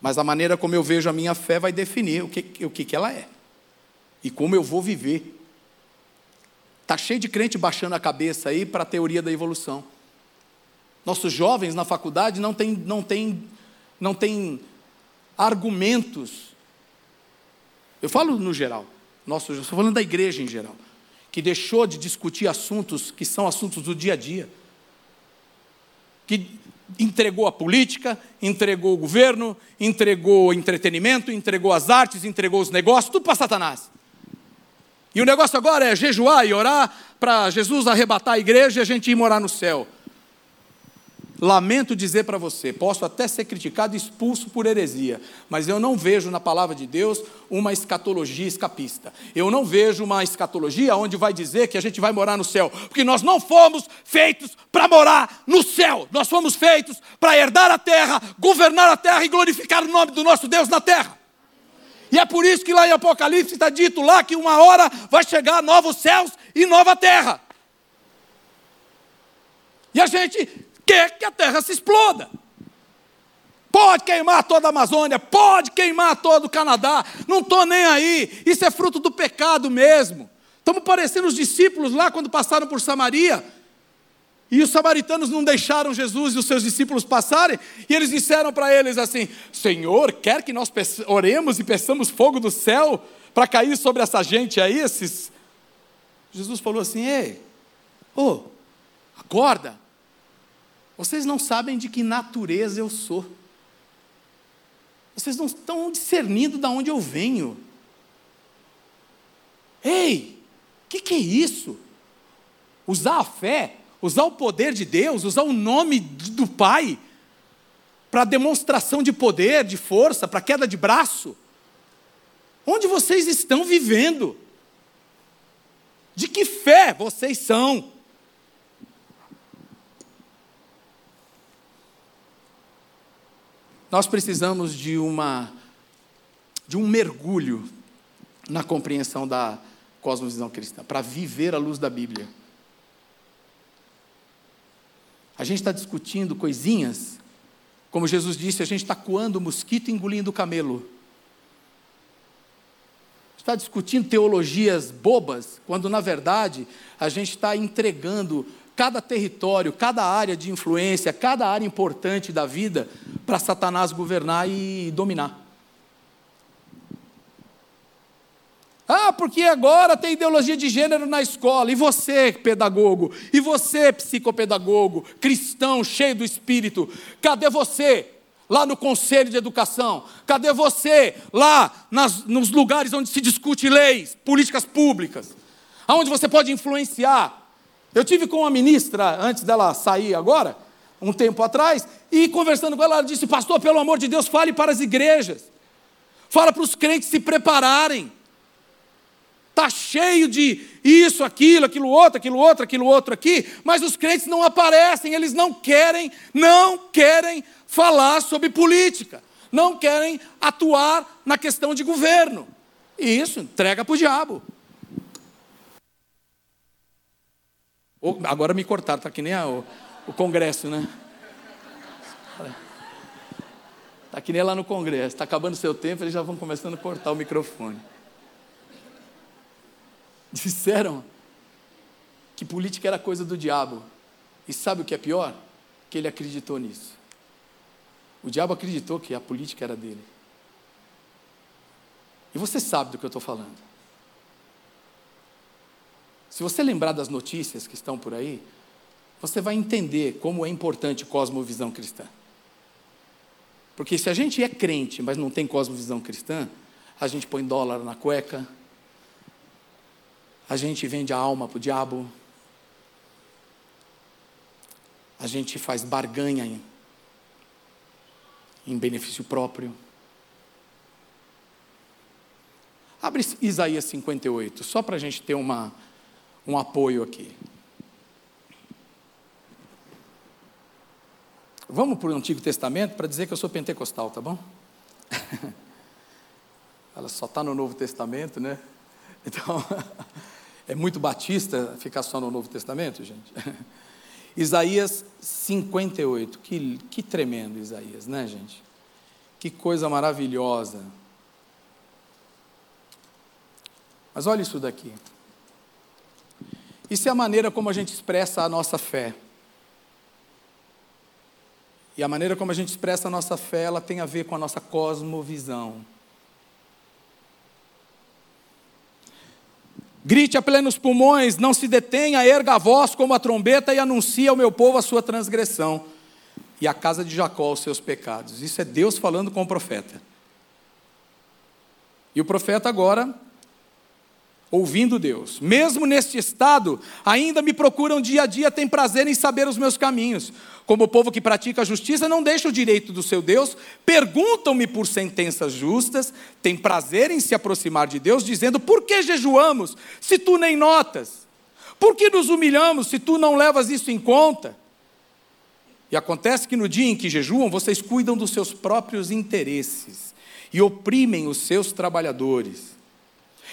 Mas a maneira como eu vejo a minha fé vai definir o que, o que, que ela é e como eu vou viver. Está cheio de crente baixando a cabeça aí para a teoria da evolução. Nossos jovens na faculdade não têm não tem, não tem argumentos. Eu falo no geral, nosso, estou falando da igreja em geral, que deixou de discutir assuntos que são assuntos do dia a dia. Que entregou a política, entregou o governo, entregou o entretenimento, entregou as artes, entregou os negócios, tudo para Satanás. E o negócio agora é jejuar e orar para Jesus arrebatar a igreja e a gente ir morar no céu. lamento dizer para você, posso até ser criticado e expulso por heresia, mas eu não vejo na palavra de Deus uma escatologia escapista. Eu não vejo uma escatologia onde vai dizer que a gente vai morar no céu, porque nós não fomos feitos para morar no céu, nós fomos feitos para herdar a terra, governar a terra e glorificar o nome do nosso Deus na terra. E é por isso que lá em Apocalipse está dito lá que uma hora vai chegar novos céus e nova terra. E a gente quer que a terra se exploda. Pode queimar toda a Amazônia, pode queimar todo o Canadá, não estou nem aí, isso é fruto do pecado mesmo. Estamos parecendo os discípulos lá quando passaram por Samaria, e os samaritanos não deixaram Jesus e os seus discípulos passarem, e eles disseram para eles assim: Senhor, quer que nós oremos e peçamos fogo do céu para cair sobre essa gente aí, esses. Jesus falou assim: Ei, ô, oh, acorda, vocês não sabem de que natureza eu sou. Vocês não estão discernindo de onde eu venho. Ei, o que, que é isso? Usar a fé, usar o poder de Deus, usar o nome do Pai para demonstração de poder, de força, para queda de braço. Onde vocês estão vivendo? De que fé vocês são? Nós precisamos de uma de um mergulho na compreensão da cosmovisão cristã, para viver a luz da Bíblia. A gente está discutindo coisinhas, como Jesus disse, a gente está coando mosquito e engolindo camelo. Está discutindo teologias bobas, quando na verdade a gente está entregando cada território, cada área de influência, cada área importante da vida para Satanás governar e dominar. Ah, porque agora tem ideologia de gênero na escola. E você, pedagogo? E você, psicopedagogo, cristão, cheio do espírito? Cadê você? Lá no conselho de educação? Cadê você? Lá nas, nos lugares onde se discute leis, políticas públicas? Aonde você pode influenciar? Eu tive com uma ministra, antes dela sair agora, um tempo atrás, e conversando com ela, ela disse: Pastor, pelo amor de Deus, fale para as igrejas, fala para os crentes se prepararem. Está cheio de isso, aquilo, aquilo outro, aquilo outro, aquilo outro aqui, mas os crentes não aparecem, eles não querem, não querem falar sobre política, não querem atuar na questão de governo. E isso entrega para o diabo. Agora me cortaram, está que nem a, o, o Congresso, né? Está que nem lá no Congresso, está acabando o seu tempo, eles já vão começando a cortar o microfone. *laughs* Disseram que política era coisa do diabo. E sabe o que é pior? Que ele acreditou nisso. O diabo acreditou que a política era dele. E você sabe do que eu estou falando. Se você lembrar das notícias que estão por aí, você vai entender como é importante cosmovisão cristã. Porque se a gente é crente, mas não tem cosmovisão cristã, a gente põe dólar na cueca, a gente vende a alma para o diabo, a gente faz barganha em, em benefício próprio. Abre Isaías 58, só para a gente ter uma, um apoio aqui. Vamos para o Antigo Testamento para dizer que eu sou pentecostal, tá bom? *laughs* Ela só está no Novo Testamento, né? Então, *laughs* é muito batista ficar só no Novo Testamento, gente. *laughs* Isaías 58, que, que tremendo Isaías, né, gente? Que coisa maravilhosa. Mas olha isso daqui. Isso é a maneira como a gente expressa a nossa fé. E a maneira como a gente expressa a nossa fé, ela tem a ver com a nossa cosmovisão. Grite a plenos pulmões, não se detenha, erga a voz como a trombeta e anuncie ao meu povo a sua transgressão e a casa de Jacó os seus pecados. Isso é Deus falando com o profeta. E o profeta agora ouvindo Deus. Mesmo neste estado, ainda me procuram dia a dia, têm prazer em saber os meus caminhos. Como o povo que pratica a justiça não deixa o direito do seu Deus, perguntam-me por sentenças justas, têm prazer em se aproximar de Deus, dizendo: Por que jejuamos, se tu nem notas? Por que nos humilhamos, se tu não levas isso em conta? E acontece que no dia em que jejuam, vocês cuidam dos seus próprios interesses e oprimem os seus trabalhadores.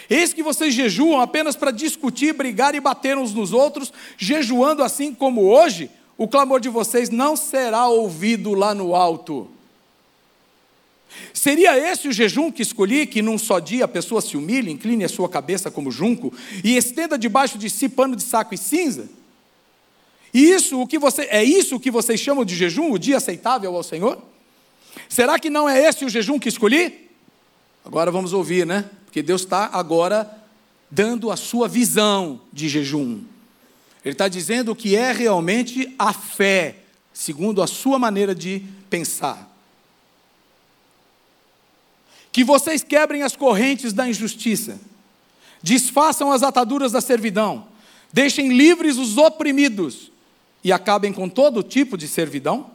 Eis que vocês jejuam apenas para discutir, brigar e bater uns nos outros, jejuando assim como hoje, o clamor de vocês não será ouvido lá no alto. Seria esse o jejum que escolhi, que num só dia a pessoa se humilhe, incline a sua cabeça como junco e estenda debaixo de si pano de saco e cinza? E isso, o que você, é isso que vocês chamam de jejum, o dia aceitável ao Senhor? Será que não é esse o jejum que escolhi? Agora vamos ouvir, né? Porque Deus está agora dando a sua visão de jejum. Ele está dizendo que é realmente a fé, segundo a sua maneira de pensar. Que vocês quebrem as correntes da injustiça, desfaçam as ataduras da servidão, deixem livres os oprimidos e acabem com todo tipo de servidão?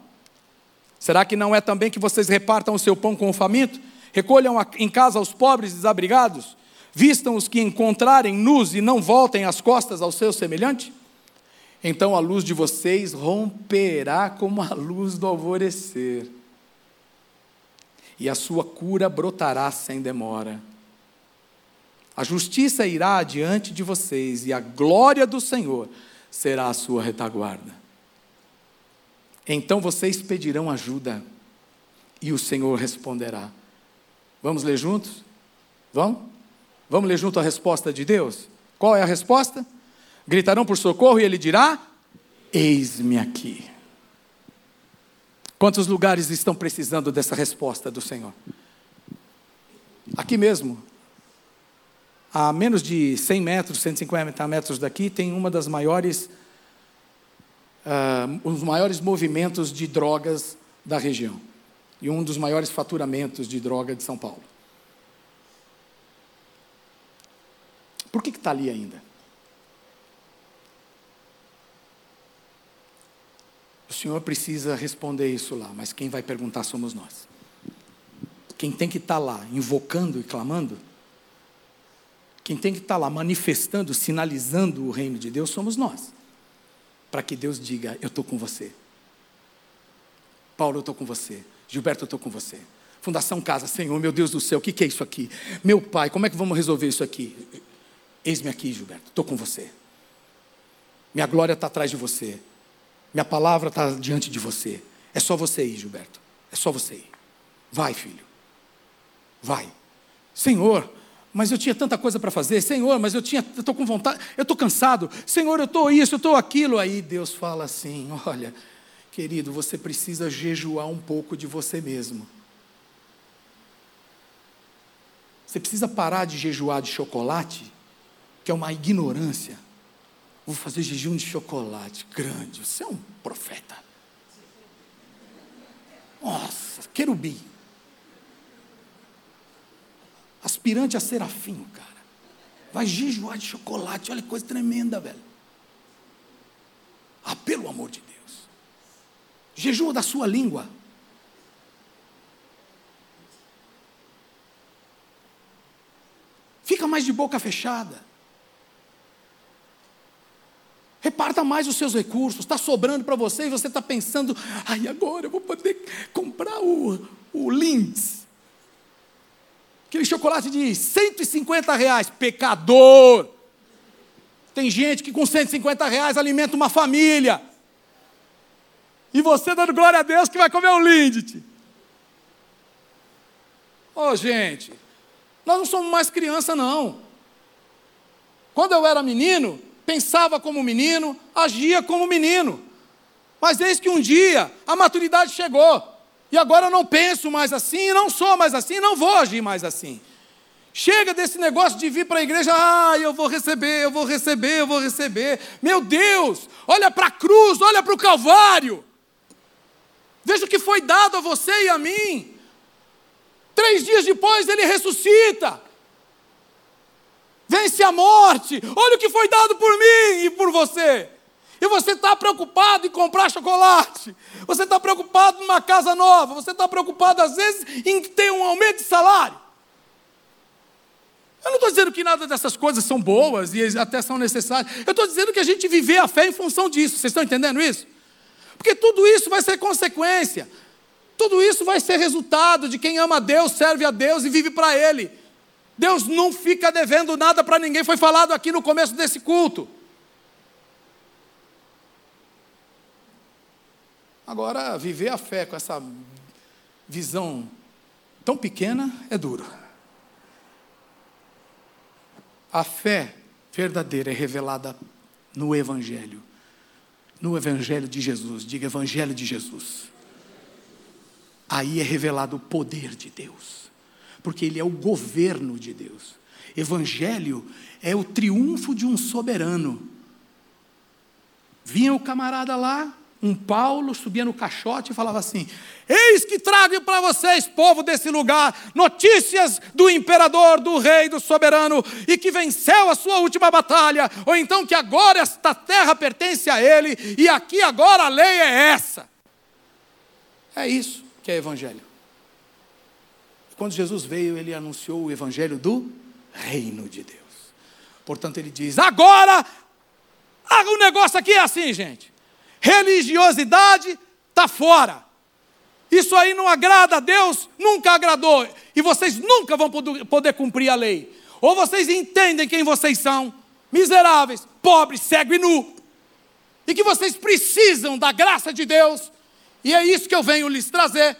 Será que não é também que vocês repartam o seu pão com o faminto? Recolham em casa os pobres desabrigados? Vistam os que encontrarem nus e não voltem as costas ao seu semelhante? Então a luz de vocês romperá como a luz do alvorecer, e a sua cura brotará sem demora. A justiça irá adiante de vocês, e a glória do Senhor será a sua retaguarda. Então vocês pedirão ajuda, e o Senhor responderá. Vamos ler juntos? Vamos? Vamos ler junto a resposta de Deus? Qual é a resposta? Gritarão por socorro e ele dirá: Eis-me aqui. Quantos lugares estão precisando dessa resposta do Senhor? Aqui mesmo, a menos de 100 metros, 150 metros daqui, tem uma das maiores, uh, um dos maiores movimentos de drogas da região e um dos maiores faturamentos de droga de São Paulo. Por que está ali ainda? O Senhor precisa responder isso lá, mas quem vai perguntar somos nós. Quem tem que estar tá lá invocando e clamando, quem tem que estar tá lá manifestando, sinalizando o reino de Deus somos nós. Para que Deus diga: Eu estou com você. Paulo, eu estou com você. Gilberto, eu estou com você. Fundação Casa, Senhor, meu Deus do céu, o que, que é isso aqui? Meu pai, como é que vamos resolver isso aqui? Eis-me aqui, Gilberto, estou com você. Minha glória está atrás de você. Minha palavra está diante de você. É só você ir, Gilberto. É só você ir. Vai, filho. Vai. Senhor, mas eu tinha tanta coisa para fazer. Senhor, mas eu tinha, estou com vontade, eu estou cansado. Senhor, eu estou isso, eu estou aquilo. Aí Deus fala assim: olha, querido, você precisa jejuar um pouco de você mesmo. Você precisa parar de jejuar de chocolate, que é uma ignorância. Vou fazer jejum de chocolate. Grande. Você é um profeta. Nossa, querubim. Aspirante a serafim, cara. Vai jejuar de chocolate. Olha que coisa tremenda, velho. Ah, pelo amor de Deus. Jejua da sua língua. Fica mais de boca fechada. Reparta mais os seus recursos, está sobrando para você e você está pensando, ai, agora eu vou poder comprar o, o Lindt. Aquele chocolate de 150 reais, pecador. Tem gente que com 150 reais alimenta uma família. E você dando glória a Deus que vai comer o Lindt. Ô oh, gente, nós não somos mais criança, não. Quando eu era menino, pensava como menino, agia como menino. Mas eis que um dia a maturidade chegou. E agora eu não penso mais assim, não sou mais assim, não vou agir mais assim. Chega desse negócio de vir para a igreja, ah, eu vou receber, eu vou receber, eu vou receber. Meu Deus, olha para a cruz, olha para o Calvário. Veja o que foi dado a você e a mim. Três dias depois ele ressuscita. vence a morte. Olha o que foi dado por mim e por você. E você está preocupado em comprar chocolate. Você está preocupado numa casa nova. Você está preocupado, às vezes, em ter um aumento de salário. Eu não estou dizendo que nada dessas coisas são boas e até são necessárias. Eu estou dizendo que a gente viver a fé em função disso. Vocês estão entendendo isso? Porque tudo isso vai ser consequência. Tudo isso vai ser resultado de quem ama a Deus, serve a Deus e vive para Ele. Deus não fica devendo nada para ninguém, foi falado aqui no começo desse culto. Agora, viver a fé com essa visão tão pequena é duro. A fé verdadeira é revelada no Evangelho. No Evangelho de Jesus. Diga Evangelho de Jesus. Aí é revelado o poder de Deus. Porque Ele é o governo de Deus. Evangelho é o triunfo de um soberano. Vinha o camarada lá, um Paulo subia no caixote e falava assim: Eis que trago para vocês, povo desse lugar, notícias do imperador, do rei, do soberano, e que venceu a sua última batalha, ou então que agora esta terra pertence a ele, e aqui agora a lei é essa. É isso que é evangelho. Quando Jesus veio, ele anunciou o evangelho do reino de Deus. Portanto, ele diz: agora, o negócio aqui é assim, gente. Religiosidade está fora. Isso aí não agrada a Deus, nunca agradou. E vocês nunca vão poder cumprir a lei. Ou vocês entendem quem vocês são, miseráveis, pobres, cego e nu. E que vocês precisam da graça de Deus. E é isso que eu venho lhes trazer.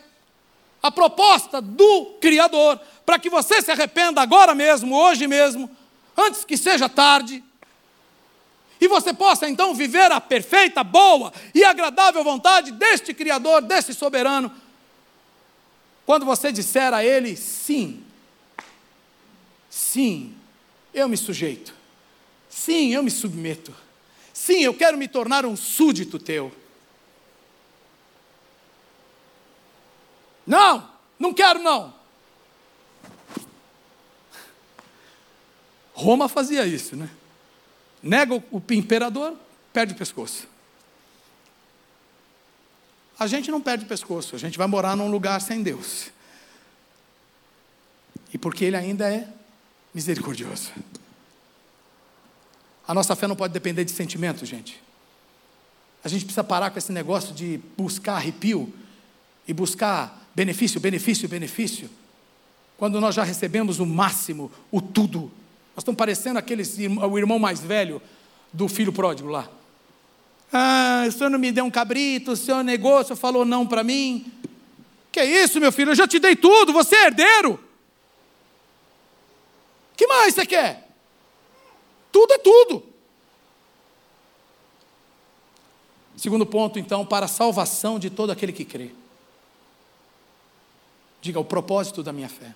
A proposta do Criador, para que você se arrependa agora mesmo, hoje mesmo, antes que seja tarde e você possa então viver a perfeita, boa e agradável vontade deste Criador, deste soberano. Quando você disser a Ele, sim, sim, eu me sujeito, sim, eu me submeto, sim, eu quero me tornar um súdito teu. Não, não quero não. Roma fazia isso, né? Nega o imperador, perde o pescoço. A gente não perde o pescoço, a gente vai morar num lugar sem Deus. E porque Ele ainda é misericordioso. A nossa fé não pode depender de sentimentos, gente. A gente precisa parar com esse negócio de buscar arrepio e buscar benefício, benefício, benefício, quando nós já recebemos o máximo, o tudo nós estamos parecendo aqueles, o irmão mais velho do filho pródigo lá. Ah, o senhor não me deu um cabrito, o senhor negou, o senhor falou não para mim. Que é isso, meu filho? Eu já te dei tudo, você é herdeiro. que mais você quer? Tudo é tudo. Segundo ponto, então, para a salvação de todo aquele que crê. Diga o propósito da minha fé.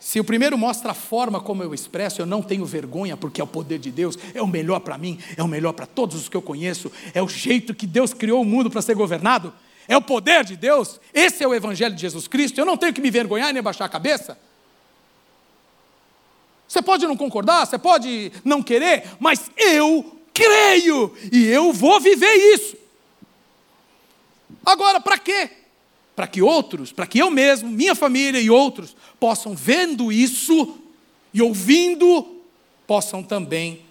Se o primeiro mostra a forma como eu expresso, eu não tenho vergonha, porque é o poder de Deus, é o melhor para mim, é o melhor para todos os que eu conheço, é o jeito que Deus criou o mundo para ser governado, é o poder de Deus, esse é o Evangelho de Jesus Cristo, eu não tenho que me vergonhar nem baixar a cabeça. Você pode não concordar, você pode não querer, mas eu creio e eu vou viver isso. Agora, para quê? Para que outros, para que eu mesmo, minha família e outros possam, vendo isso e ouvindo, possam também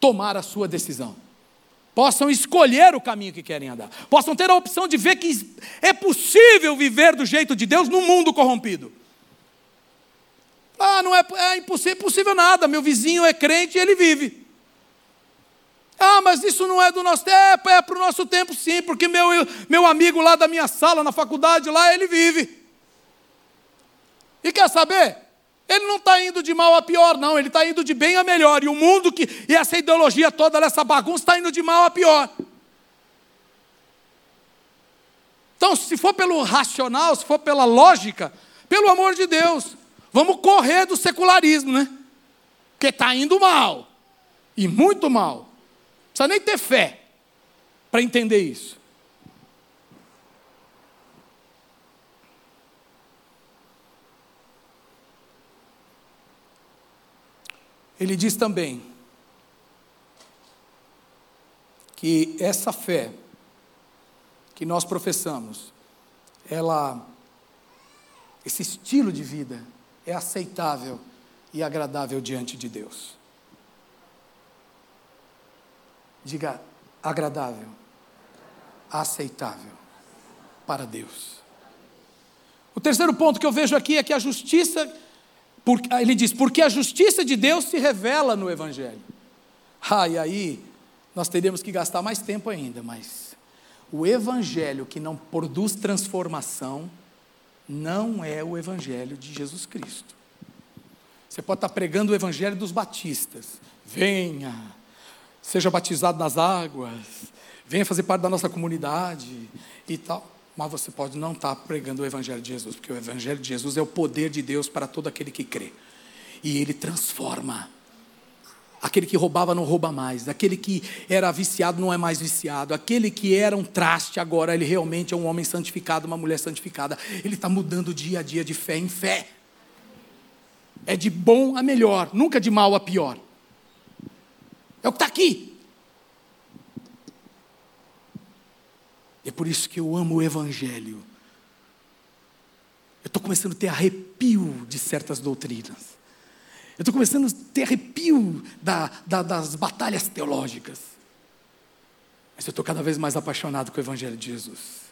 tomar a sua decisão. Possam escolher o caminho que querem andar. Possam ter a opção de ver que é possível viver do jeito de Deus num mundo corrompido. Ah, não é, é impossível, impossível nada. Meu vizinho é crente e ele vive. Ah, mas isso não é do nosso tempo, é para o nosso tempo sim, porque meu, meu amigo lá da minha sala, na faculdade, lá ele vive. E quer saber? Ele não está indo de mal a pior, não, ele está indo de bem a melhor. E o mundo que. E essa ideologia toda, essa bagunça, está indo de mal a pior. Então, se for pelo racional, se for pela lógica, pelo amor de Deus, vamos correr do secularismo, né? Porque está indo mal. E muito mal precisa nem ter fé para entender isso. Ele diz também que essa fé que nós professamos, ela esse estilo de vida é aceitável e agradável diante de Deus. Diga agradável, aceitável para Deus. O terceiro ponto que eu vejo aqui é que a justiça, ele diz, porque a justiça de Deus se revela no Evangelho. Ah, e aí nós teríamos que gastar mais tempo ainda, mas o Evangelho que não produz transformação não é o Evangelho de Jesus Cristo. Você pode estar pregando o Evangelho dos batistas. Venha, seja batizado nas águas, venha fazer parte da nossa comunidade e tal. Mas você pode não estar pregando o Evangelho de Jesus, porque o Evangelho de Jesus é o poder de Deus para todo aquele que crê. E ele transforma. Aquele que roubava não rouba mais, aquele que era viciado não é mais viciado, aquele que era um traste agora ele realmente é um homem santificado, uma mulher santificada. Ele está mudando dia a dia de fé em fé. É de bom a melhor, nunca de mal a pior. É o que está aqui. É por isso que eu amo o Evangelho. Eu estou começando a ter arrepio de certas doutrinas. Eu estou começando a ter arrepio da, da, das batalhas teológicas. Mas eu estou cada vez mais apaixonado com o Evangelho de Jesus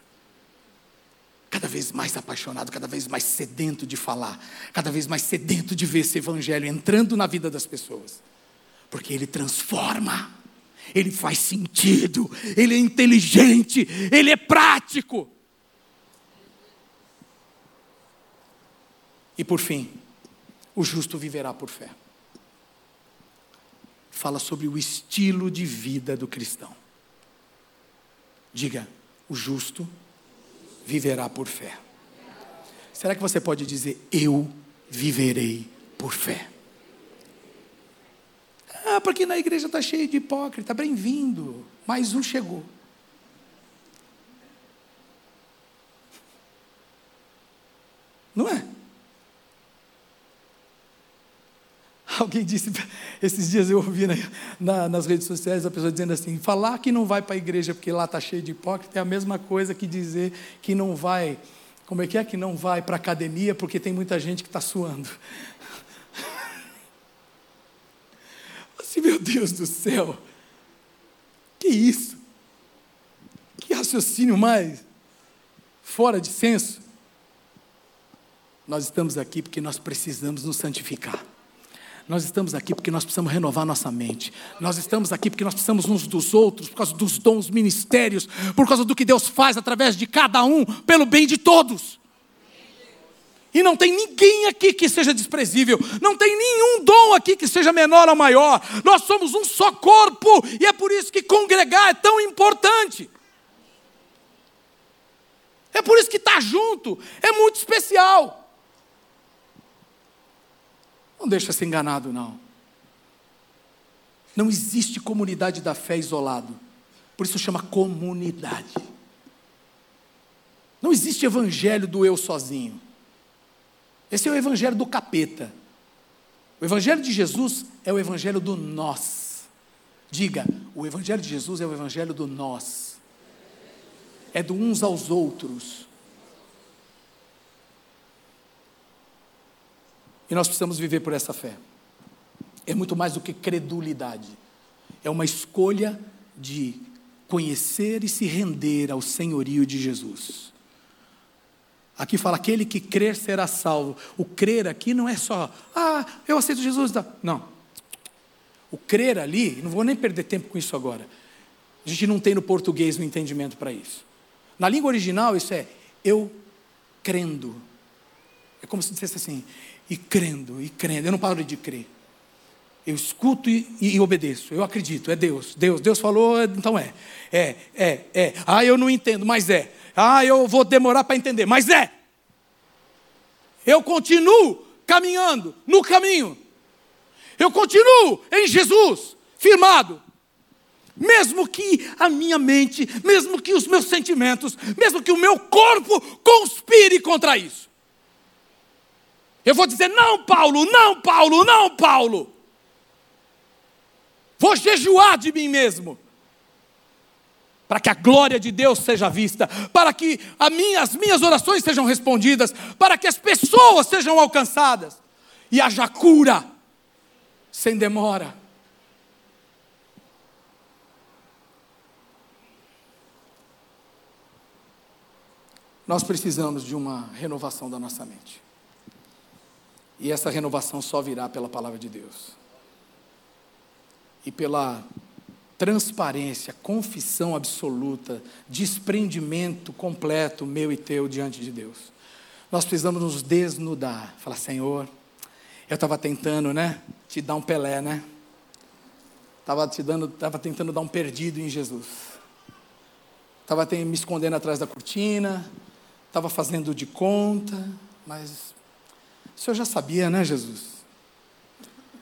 cada vez mais apaixonado, cada vez mais sedento de falar, cada vez mais sedento de ver esse evangelho entrando na vida das pessoas, porque ele transforma, ele faz sentido, ele é inteligente, ele é prático. E por fim, o justo viverá por fé. Fala sobre o estilo de vida do cristão. Diga, o justo viverá por fé. Será que você pode dizer, eu viverei por fé? Ah, porque na igreja está cheio de hipócrita, bem-vindo, mais um chegou. Não é? *laughs* Alguém disse, esses dias eu ouvi na, na, nas redes sociais a pessoa dizendo assim: falar que não vai para a igreja porque lá está cheio de hipócrita é a mesma coisa que dizer que não vai, como é que é que não vai para a academia porque tem muita gente que está suando. Assim, meu Deus do céu, que isso? Que raciocínio mais fora de senso? Nós estamos aqui porque nós precisamos nos santificar. Nós estamos aqui porque nós precisamos renovar nossa mente. Nós estamos aqui porque nós precisamos uns dos outros, por causa dos dons, ministérios, por causa do que Deus faz através de cada um, pelo bem de todos. E não tem ninguém aqui que seja desprezível, não tem nenhum dom aqui que seja menor ou maior. Nós somos um só corpo e é por isso que congregar é tão importante. É por isso que estar tá junto é muito especial. Não deixa ser enganado, não. Não existe comunidade da fé isolado. Por isso chama comunidade. Não existe evangelho do eu sozinho. Esse é o evangelho do capeta. O evangelho de Jesus é o evangelho do nós. Diga, o evangelho de Jesus é o evangelho do nós. É do uns aos outros. E nós precisamos viver por essa fé. É muito mais do que credulidade. É uma escolha de conhecer e se render ao senhorio de Jesus. Aqui fala: aquele que crer será salvo. O crer aqui não é só, ah, eu aceito Jesus. Não. O crer ali, não vou nem perder tempo com isso agora. A gente não tem no português um entendimento para isso. Na língua original, isso é eu crendo. É como se dissesse assim: e crendo, e crendo. Eu não paro de crer. Eu escuto e, e, obedeço. Eu acredito, é Deus. Deus, Deus falou, então é. É, é, é. Ah, eu não entendo, mas é. Ah, eu vou demorar para entender, mas é. Eu continuo caminhando no caminho. Eu continuo em Jesus, firmado. Mesmo que a minha mente, mesmo que os meus sentimentos, mesmo que o meu corpo conspire contra isso. Eu vou dizer: não, Paulo, não, Paulo, não, Paulo. Vou jejuar de mim mesmo. Para que a glória de Deus seja vista, para que minha, as minhas orações sejam respondidas, para que as pessoas sejam alcançadas e haja cura sem demora. Nós precisamos de uma renovação da nossa mente. E essa renovação só virá pela palavra de Deus. E pela transparência, confissão absoluta, desprendimento completo meu e teu diante de Deus. Nós precisamos nos desnudar, falar, Senhor, eu estava tentando, né, te dar um Pelé, né? Estava te dando, estava tentando dar um perdido em Jesus. Estava me escondendo atrás da cortina, estava fazendo de conta, mas o Senhor já sabia, né, Jesus?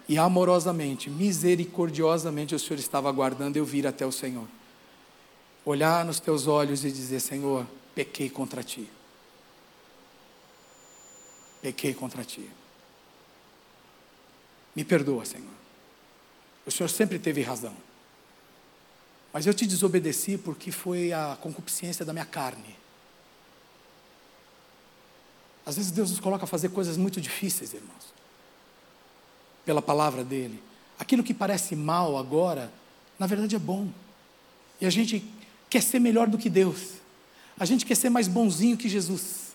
E amorosamente, misericordiosamente, o Senhor estava aguardando eu vir até o Senhor. Olhar nos teus olhos e dizer: Senhor, pequei contra ti. Pequei contra ti. Me perdoa, Senhor. O Senhor sempre teve razão. Mas eu te desobedeci porque foi a concupiscência da minha carne. Às vezes Deus nos coloca a fazer coisas muito difíceis, irmãos, pela palavra dEle. Aquilo que parece mal agora, na verdade é bom. E a gente quer ser melhor do que Deus. A gente quer ser mais bonzinho que Jesus.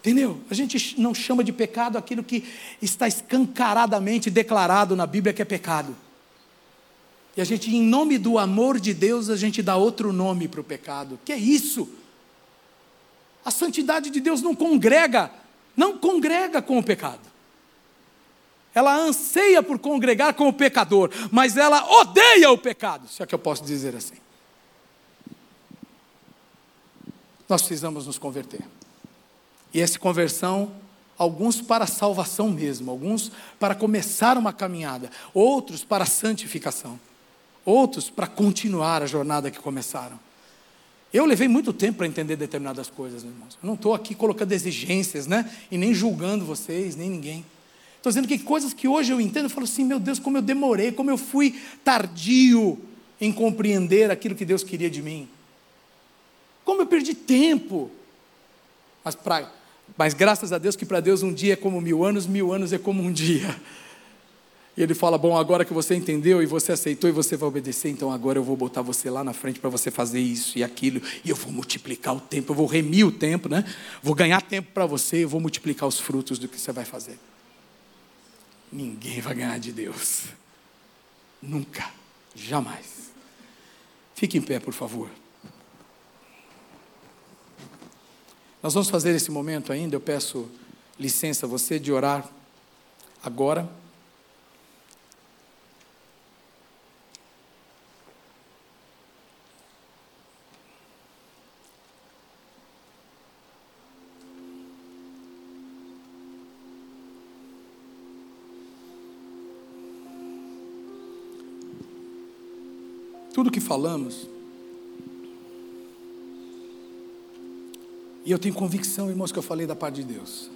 Entendeu? A gente não chama de pecado aquilo que está escancaradamente declarado na Bíblia que é pecado. E a gente, em nome do amor de Deus, a gente dá outro nome para o pecado. Que é isso? A santidade de Deus não congrega, não congrega com o pecado. Ela anseia por congregar com o pecador, mas ela odeia o pecado, se é que eu posso dizer assim. Nós precisamos nos converter. E essa conversão, alguns para salvação mesmo, alguns para começar uma caminhada, outros para santificação, outros para continuar a jornada que começaram. Eu levei muito tempo para entender determinadas coisas, irmãos. Eu não estou aqui colocando exigências, né? E nem julgando vocês, nem ninguém. Estou dizendo que coisas que hoje eu entendo, eu falo assim, meu Deus, como eu demorei, como eu fui tardio em compreender aquilo que Deus queria de mim. Como eu perdi tempo. Mas, pra, mas graças a Deus que para Deus um dia é como mil anos, mil anos é como um dia. E ele fala: Bom, agora que você entendeu e você aceitou e você vai obedecer, então agora eu vou botar você lá na frente para você fazer isso e aquilo, e eu vou multiplicar o tempo, eu vou remir o tempo, né? Vou ganhar tempo para você, eu vou multiplicar os frutos do que você vai fazer. Ninguém vai ganhar de Deus. Nunca. Jamais. Fique em pé, por favor. Nós vamos fazer esse momento ainda, eu peço licença a você de orar agora. Tudo que falamos. E eu tenho convicção, irmãos, que eu falei da parte de Deus.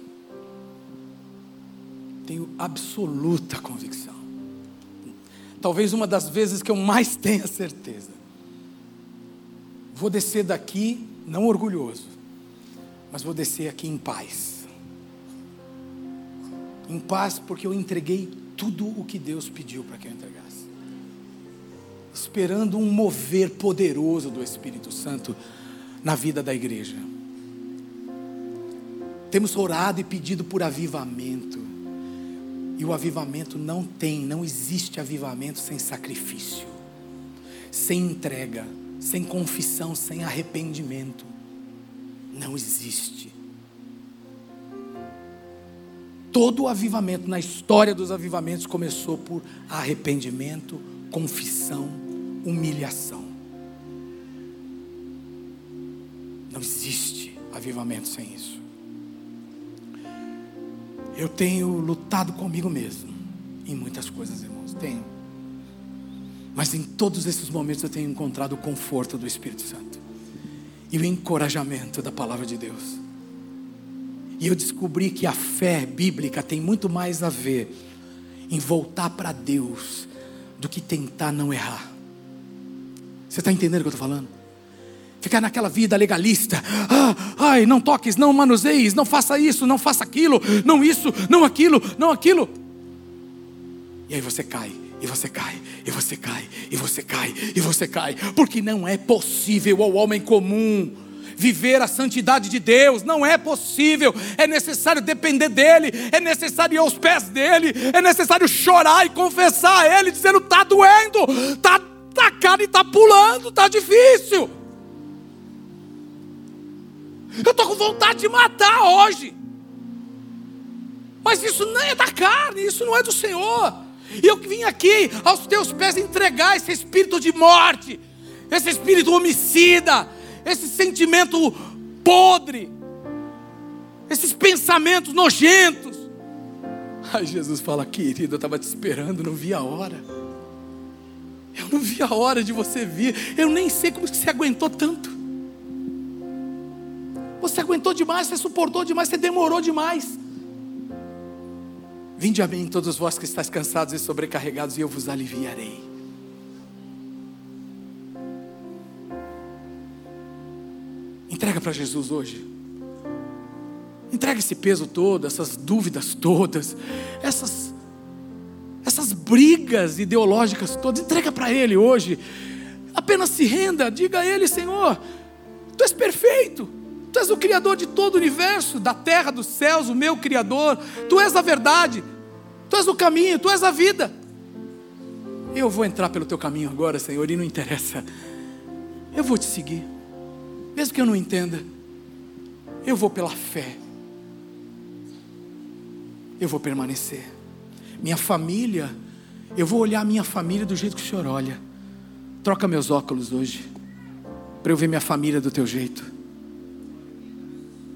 Tenho absoluta convicção. Talvez uma das vezes que eu mais tenha certeza. Vou descer daqui, não orgulhoso, mas vou descer aqui em paz. Em paz, porque eu entreguei tudo o que Deus pediu para que eu entregasse esperando um mover poderoso do Espírito Santo na vida da igreja. Temos orado e pedido por avivamento. E o avivamento não tem, não existe avivamento sem sacrifício, sem entrega, sem confissão, sem arrependimento. Não existe. Todo o avivamento na história dos avivamentos começou por arrependimento, confissão, humilhação. Não existe avivamento sem isso. Eu tenho lutado comigo mesmo em muitas coisas, irmãos, tenho. Mas em todos esses momentos eu tenho encontrado o conforto do Espírito Santo e o encorajamento da palavra de Deus. E eu descobri que a fé bíblica tem muito mais a ver em voltar para Deus do que tentar não errar. Você está entendendo o que eu estou falando? Ficar naquela vida legalista. Ah, ai, não toques, não manuseis, não faça isso, não faça aquilo, não isso, não aquilo, não aquilo. E aí você cai, e você cai, e você cai, e você cai, e você cai, porque não é possível ao homem comum viver a santidade de Deus, não é possível, é necessário depender dEle, é necessário ir aos pés dEle, é necessário chorar e confessar a Ele, dizendo: está doendo, está tá cara e está pulando, está difícil. Eu estou com vontade de matar hoje. Mas isso não é da carne, isso não é do Senhor. E eu vim aqui aos teus pés entregar esse espírito de morte, esse espírito homicida, esse sentimento podre, esses pensamentos nojentos. Aí Jesus fala, querido, eu estava te esperando, não vi a hora. Eu não vi a hora de você vir. Eu nem sei como você aguentou tanto. Você aguentou demais, você suportou demais, você demorou demais. Vinde a mim, todos vós que estáis cansados e sobrecarregados, e eu vos aliviarei. Entrega para Jesus hoje. Entrega esse peso todo, essas dúvidas todas, essas essas brigas ideológicas todas, entrega para Ele hoje. Apenas se renda, diga a Ele, Senhor, Tu és perfeito, Tu és o Criador de todo o universo, da terra, dos céus, o meu Criador. Tu és a verdade, Tu és o caminho, Tu és a vida. Eu vou entrar pelo Teu caminho agora, Senhor, e não interessa. Eu vou te seguir, mesmo que eu não entenda. Eu vou pela fé. Eu vou permanecer. Minha família, eu vou olhar a minha família do jeito que o Senhor olha. Troca meus óculos hoje, para eu ver minha família do teu jeito.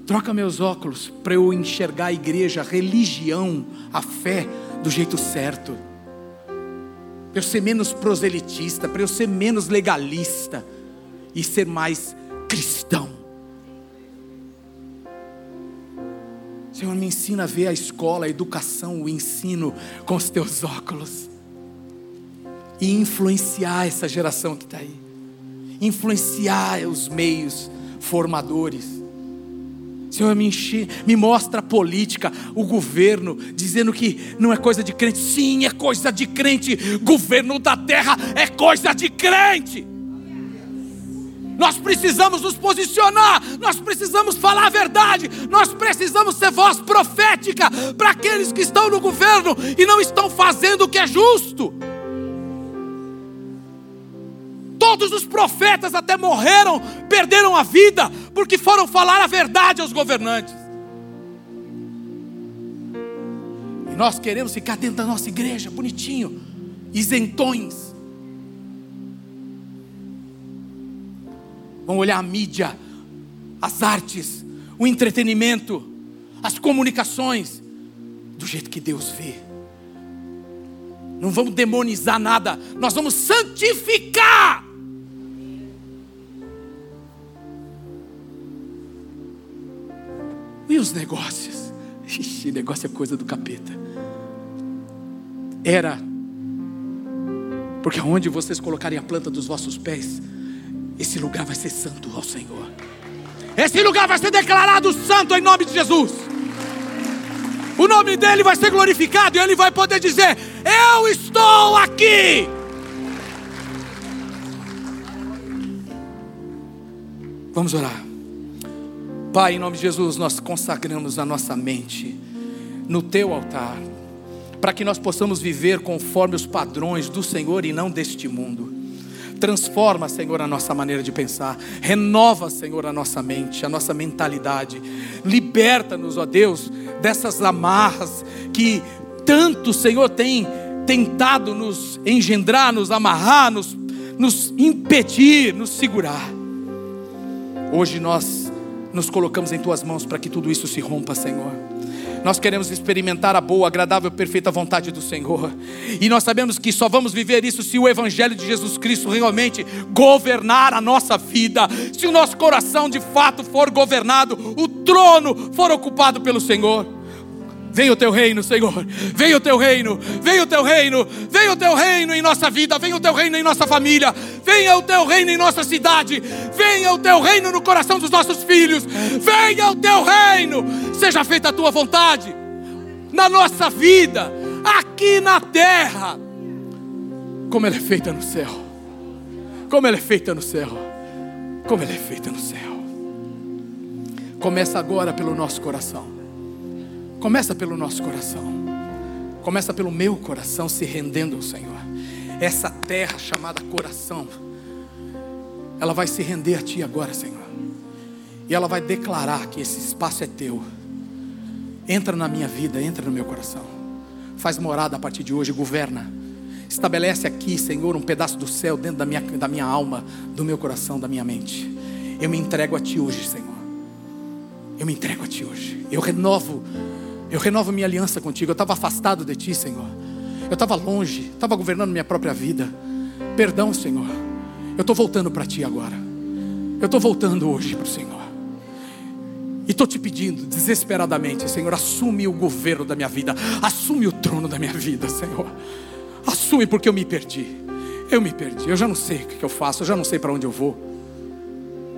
Troca meus óculos para eu enxergar a igreja, a religião, a fé do jeito certo. Para eu ser menos proselitista, para eu ser menos legalista e ser mais cristão. Senhor, me ensina a ver a escola, a educação, o ensino com os teus óculos e influenciar essa geração que está aí, influenciar os meios formadores Senhor, me, enche, me mostra a política, o governo, dizendo que não é coisa de crente. Sim, é coisa de crente. Governo da terra é coisa de crente. Nós precisamos nos posicionar, nós precisamos falar a verdade, nós precisamos ser voz profética para aqueles que estão no governo e não estão fazendo o que é justo. Todos os profetas até morreram, perderam a vida, porque foram falar a verdade aos governantes. E nós queremos ficar dentro da nossa igreja, bonitinho, isentões. Vamos olhar a mídia, as artes, o entretenimento, as comunicações, do jeito que Deus vê. Não vamos demonizar nada, nós vamos santificar E os negócios? *laughs* Ixi, negócio é coisa do capeta. Era. Porque aonde vocês colocarem a planta dos vossos pés, esse lugar vai ser santo ao Senhor. Esse lugar vai ser declarado santo em nome de Jesus. O nome dele vai ser glorificado e ele vai poder dizer: Eu estou aqui. Vamos orar. Pai, em nome de Jesus, nós consagramos a nossa mente no teu altar, para que nós possamos viver conforme os padrões do Senhor e não deste mundo. Transforma, Senhor, a nossa maneira de pensar. Renova, Senhor, a nossa mente, a nossa mentalidade. Liberta-nos, ó Deus, dessas amarras que tanto, Senhor, tem tentado nos engendrar, nos amarrar, nos, nos impedir, nos segurar. Hoje nós nos colocamos em tuas mãos para que tudo isso se rompa, Senhor. Nós queremos experimentar a boa, agradável, perfeita vontade do Senhor. E nós sabemos que só vamos viver isso se o Evangelho de Jesus Cristo realmente governar a nossa vida. Se o nosso coração de fato for governado, o trono for ocupado pelo Senhor. Venha o teu reino, Senhor. Venha o teu reino. Venha o teu reino. Venha o teu reino em nossa vida. Venha o teu reino em nossa família. Venha o teu reino em nossa cidade. Venha o teu reino no coração dos nossos filhos. Venha o teu reino. Seja feita a tua vontade na nossa vida, aqui na terra, como ela é feita no céu. Como ela é feita no céu. Como ela é feita no céu. Começa agora pelo nosso coração. Começa pelo nosso coração. Começa pelo meu coração se rendendo ao Senhor. Essa terra chamada coração, ela vai se render a Ti agora, Senhor. E ela vai declarar que esse espaço é Teu. Entra na minha vida, entra no meu coração. Faz morada a partir de hoje, governa. Estabelece aqui, Senhor, um pedaço do céu dentro da minha, da minha alma, do meu coração, da minha mente. Eu me entrego a Ti hoje, Senhor. Eu me entrego a Ti hoje. Eu renovo eu renovo minha aliança contigo. Eu estava afastado de ti, Senhor. Eu estava longe, estava governando minha própria vida. Perdão, Senhor. Eu estou voltando para ti agora. Eu estou voltando hoje para o Senhor. E estou te pedindo desesperadamente, Senhor, assume o governo da minha vida, assume o trono da minha vida, Senhor. Assume porque eu me perdi. Eu me perdi. Eu já não sei o que eu faço, eu já não sei para onde eu vou.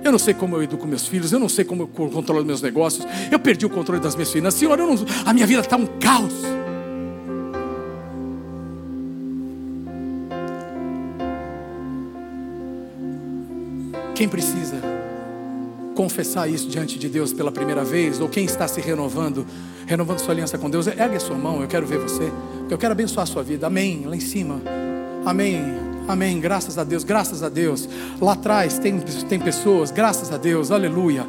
Eu não sei como eu educo meus filhos, eu não sei como eu controlo meus negócios. Eu perdi o controle das minhas finanças. Senhor, não, a minha vida está um caos. Quem precisa confessar isso diante de Deus pela primeira vez, ou quem está se renovando, renovando sua aliança com Deus, ergue a sua mão, eu quero ver você, eu quero abençoar a sua vida. Amém. Lá em cima. Amém. Amém. Graças a Deus, graças a Deus. Lá atrás tem, tem pessoas, graças a Deus, aleluia.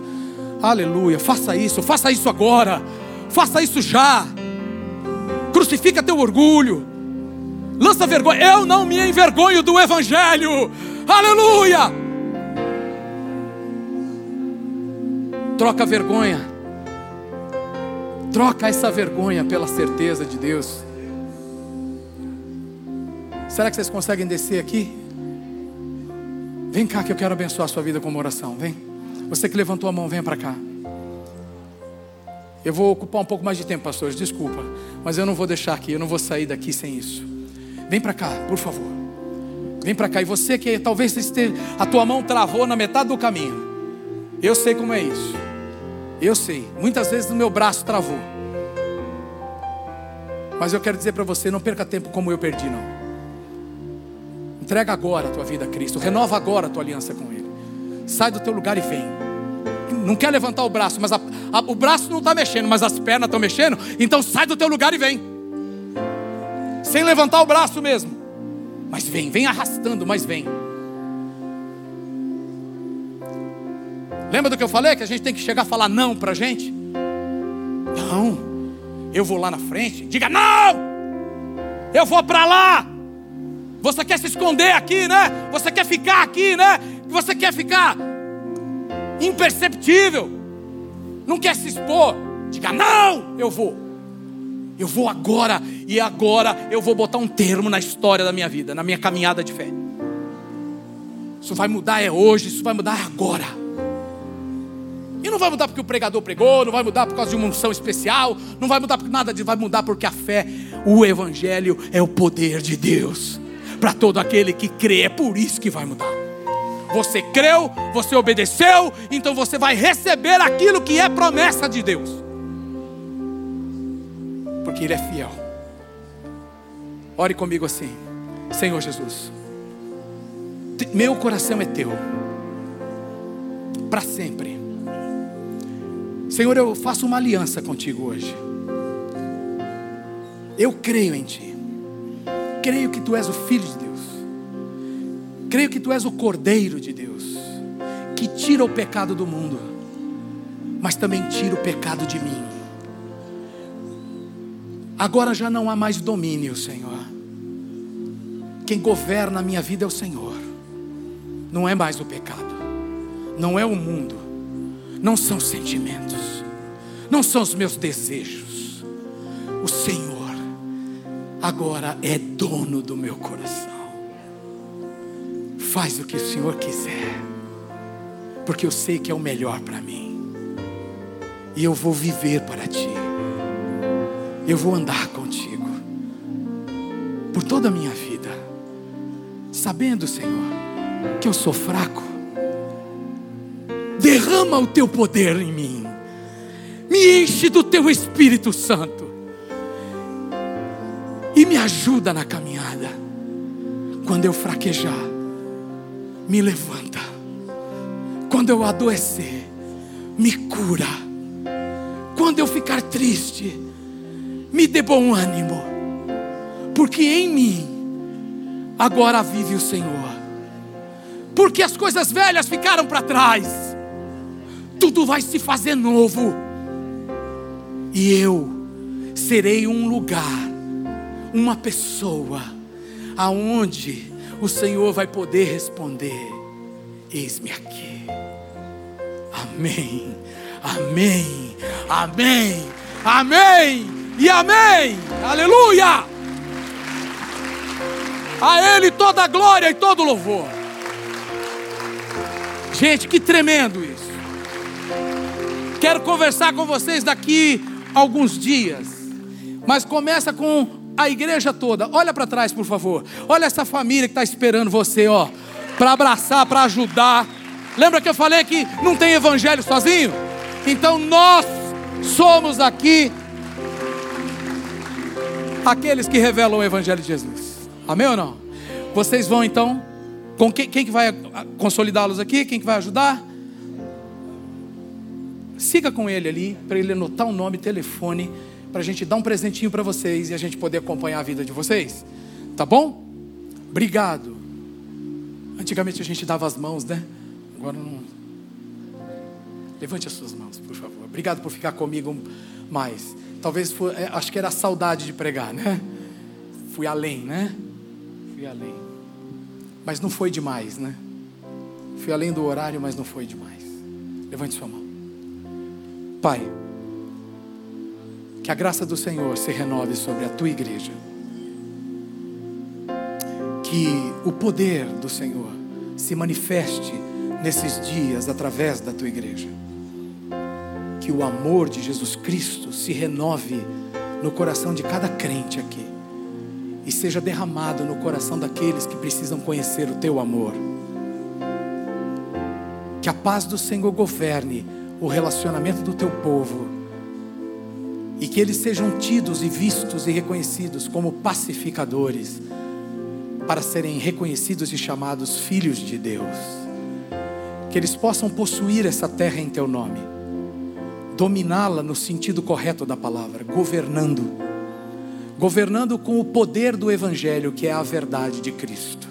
Aleluia. Faça isso, faça isso agora. Faça isso já. Crucifica teu orgulho. Lança vergonha. Eu não me envergonho do Evangelho. Aleluia. Troca a vergonha. Troca essa vergonha pela certeza de Deus. Será que vocês conseguem descer aqui? Vem cá que eu quero abençoar a sua vida com uma oração. Vem. Você que levantou a mão, venha para cá. Eu vou ocupar um pouco mais de tempo, pastores, desculpa. Mas eu não vou deixar aqui, eu não vou sair daqui sem isso. Vem para cá, por favor. Vem para cá. E você que talvez esteja, a tua mão travou na metade do caminho. Eu sei como é isso. Eu sei. Muitas vezes o meu braço travou. Mas eu quero dizer para você, não perca tempo como eu perdi, não. Entrega agora a tua vida a Cristo. Renova agora a tua aliança com Ele. Sai do teu lugar e vem. Não quer levantar o braço, mas a, a, o braço não está mexendo, mas as pernas estão mexendo. Então sai do teu lugar e vem. Sem levantar o braço mesmo. Mas vem, vem arrastando, mas vem. Lembra do que eu falei? Que a gente tem que chegar a falar não para a gente? Não. Eu vou lá na frente. Diga não. Eu vou para lá. Você quer se esconder aqui, né? Você quer ficar aqui, né? Você quer ficar imperceptível. Não quer se expor. Diga: "Não, eu vou. Eu vou agora e agora eu vou botar um termo na história da minha vida, na minha caminhada de fé. Isso vai mudar é hoje, isso vai mudar agora. E não vai mudar porque o pregador pregou, não vai mudar por causa de uma unção especial, não vai mudar por nada, vai mudar porque a fé, o evangelho é o poder de Deus para todo aquele que crê. É por isso que vai mudar. Você creu, você obedeceu, então você vai receber aquilo que é promessa de Deus. Porque Ele é fiel. Ore comigo assim, Senhor Jesus, meu coração é teu, para sempre. Senhor, eu faço uma aliança contigo hoje. Eu creio em Ti creio que tu és o Filho de Deus, creio que tu és o Cordeiro de Deus, que tira o pecado do mundo, mas também tira o pecado de mim. Agora já não há mais domínio, Senhor. Quem governa a minha vida é o Senhor, não é mais o pecado, não é o mundo, não são sentimentos, não são os meus desejos. O Senhor agora é dono do meu coração. Faz o que o Senhor quiser, porque eu sei que é o melhor para mim, e eu vou viver para Ti. eu vou andar contigo por toda a minha vida, sabendo, Senhor, que eu sou fraco. Derrama o teu poder em mim, me enche do teu Espírito Santo e me ajuda na caminhada. Quando eu fraquejar, me levanta. Quando eu adoecer, me cura. Quando eu ficar triste, me dê bom ânimo, porque em mim agora vive o Senhor. Porque as coisas velhas ficaram para trás, tudo vai se fazer novo, e eu serei um lugar, uma pessoa, aonde o Senhor vai poder responder: Eis-me aqui. Amém, amém, amém, amém e amém. Aleluia! A Ele toda a glória e todo louvor. Gente, que tremendo isso. Quero conversar com vocês daqui alguns dias, mas começa com a igreja toda. Olha para trás, por favor. Olha essa família que está esperando você, ó, para abraçar, para ajudar. Lembra que eu falei que não tem evangelho sozinho? Então nós somos aqui aqueles que revelam o Evangelho de Jesus. Amém ou não? Vocês vão então, com quem, quem que vai consolidá-los aqui? Quem que vai ajudar? Siga com ele ali, para ele anotar o nome, telefone, para a gente dar um presentinho para vocês e a gente poder acompanhar a vida de vocês. Tá bom? Obrigado. Antigamente a gente dava as mãos, né? Agora não. Levante as suas mãos, por favor. Obrigado por ficar comigo mais. Talvez foi, é, acho que era a saudade de pregar, né? Fui além, né? Fui além. Mas não foi demais, né? Fui além do horário, mas não foi demais. Levante sua mão. Pai, que a graça do Senhor se renove sobre a tua igreja. Que o poder do Senhor se manifeste nesses dias através da tua igreja que o amor de Jesus Cristo se renove no coração de cada crente aqui e seja derramado no coração daqueles que precisam conhecer o teu amor. Que a paz do Senhor governe o relacionamento do teu povo e que eles sejam tidos e vistos e reconhecidos como pacificadores para serem reconhecidos e chamados filhos de Deus. Que eles possam possuir essa terra em teu nome dominá-la no sentido correto da palavra, governando. Governando com o poder do Evangelho, que é a verdade de Cristo.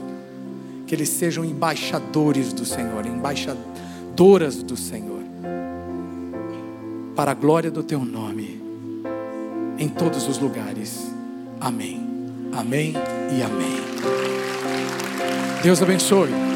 Que eles sejam embaixadores do Senhor, embaixadoras do Senhor, para a glória do Teu nome, em todos os lugares. Amém. Amém e amém. Deus abençoe.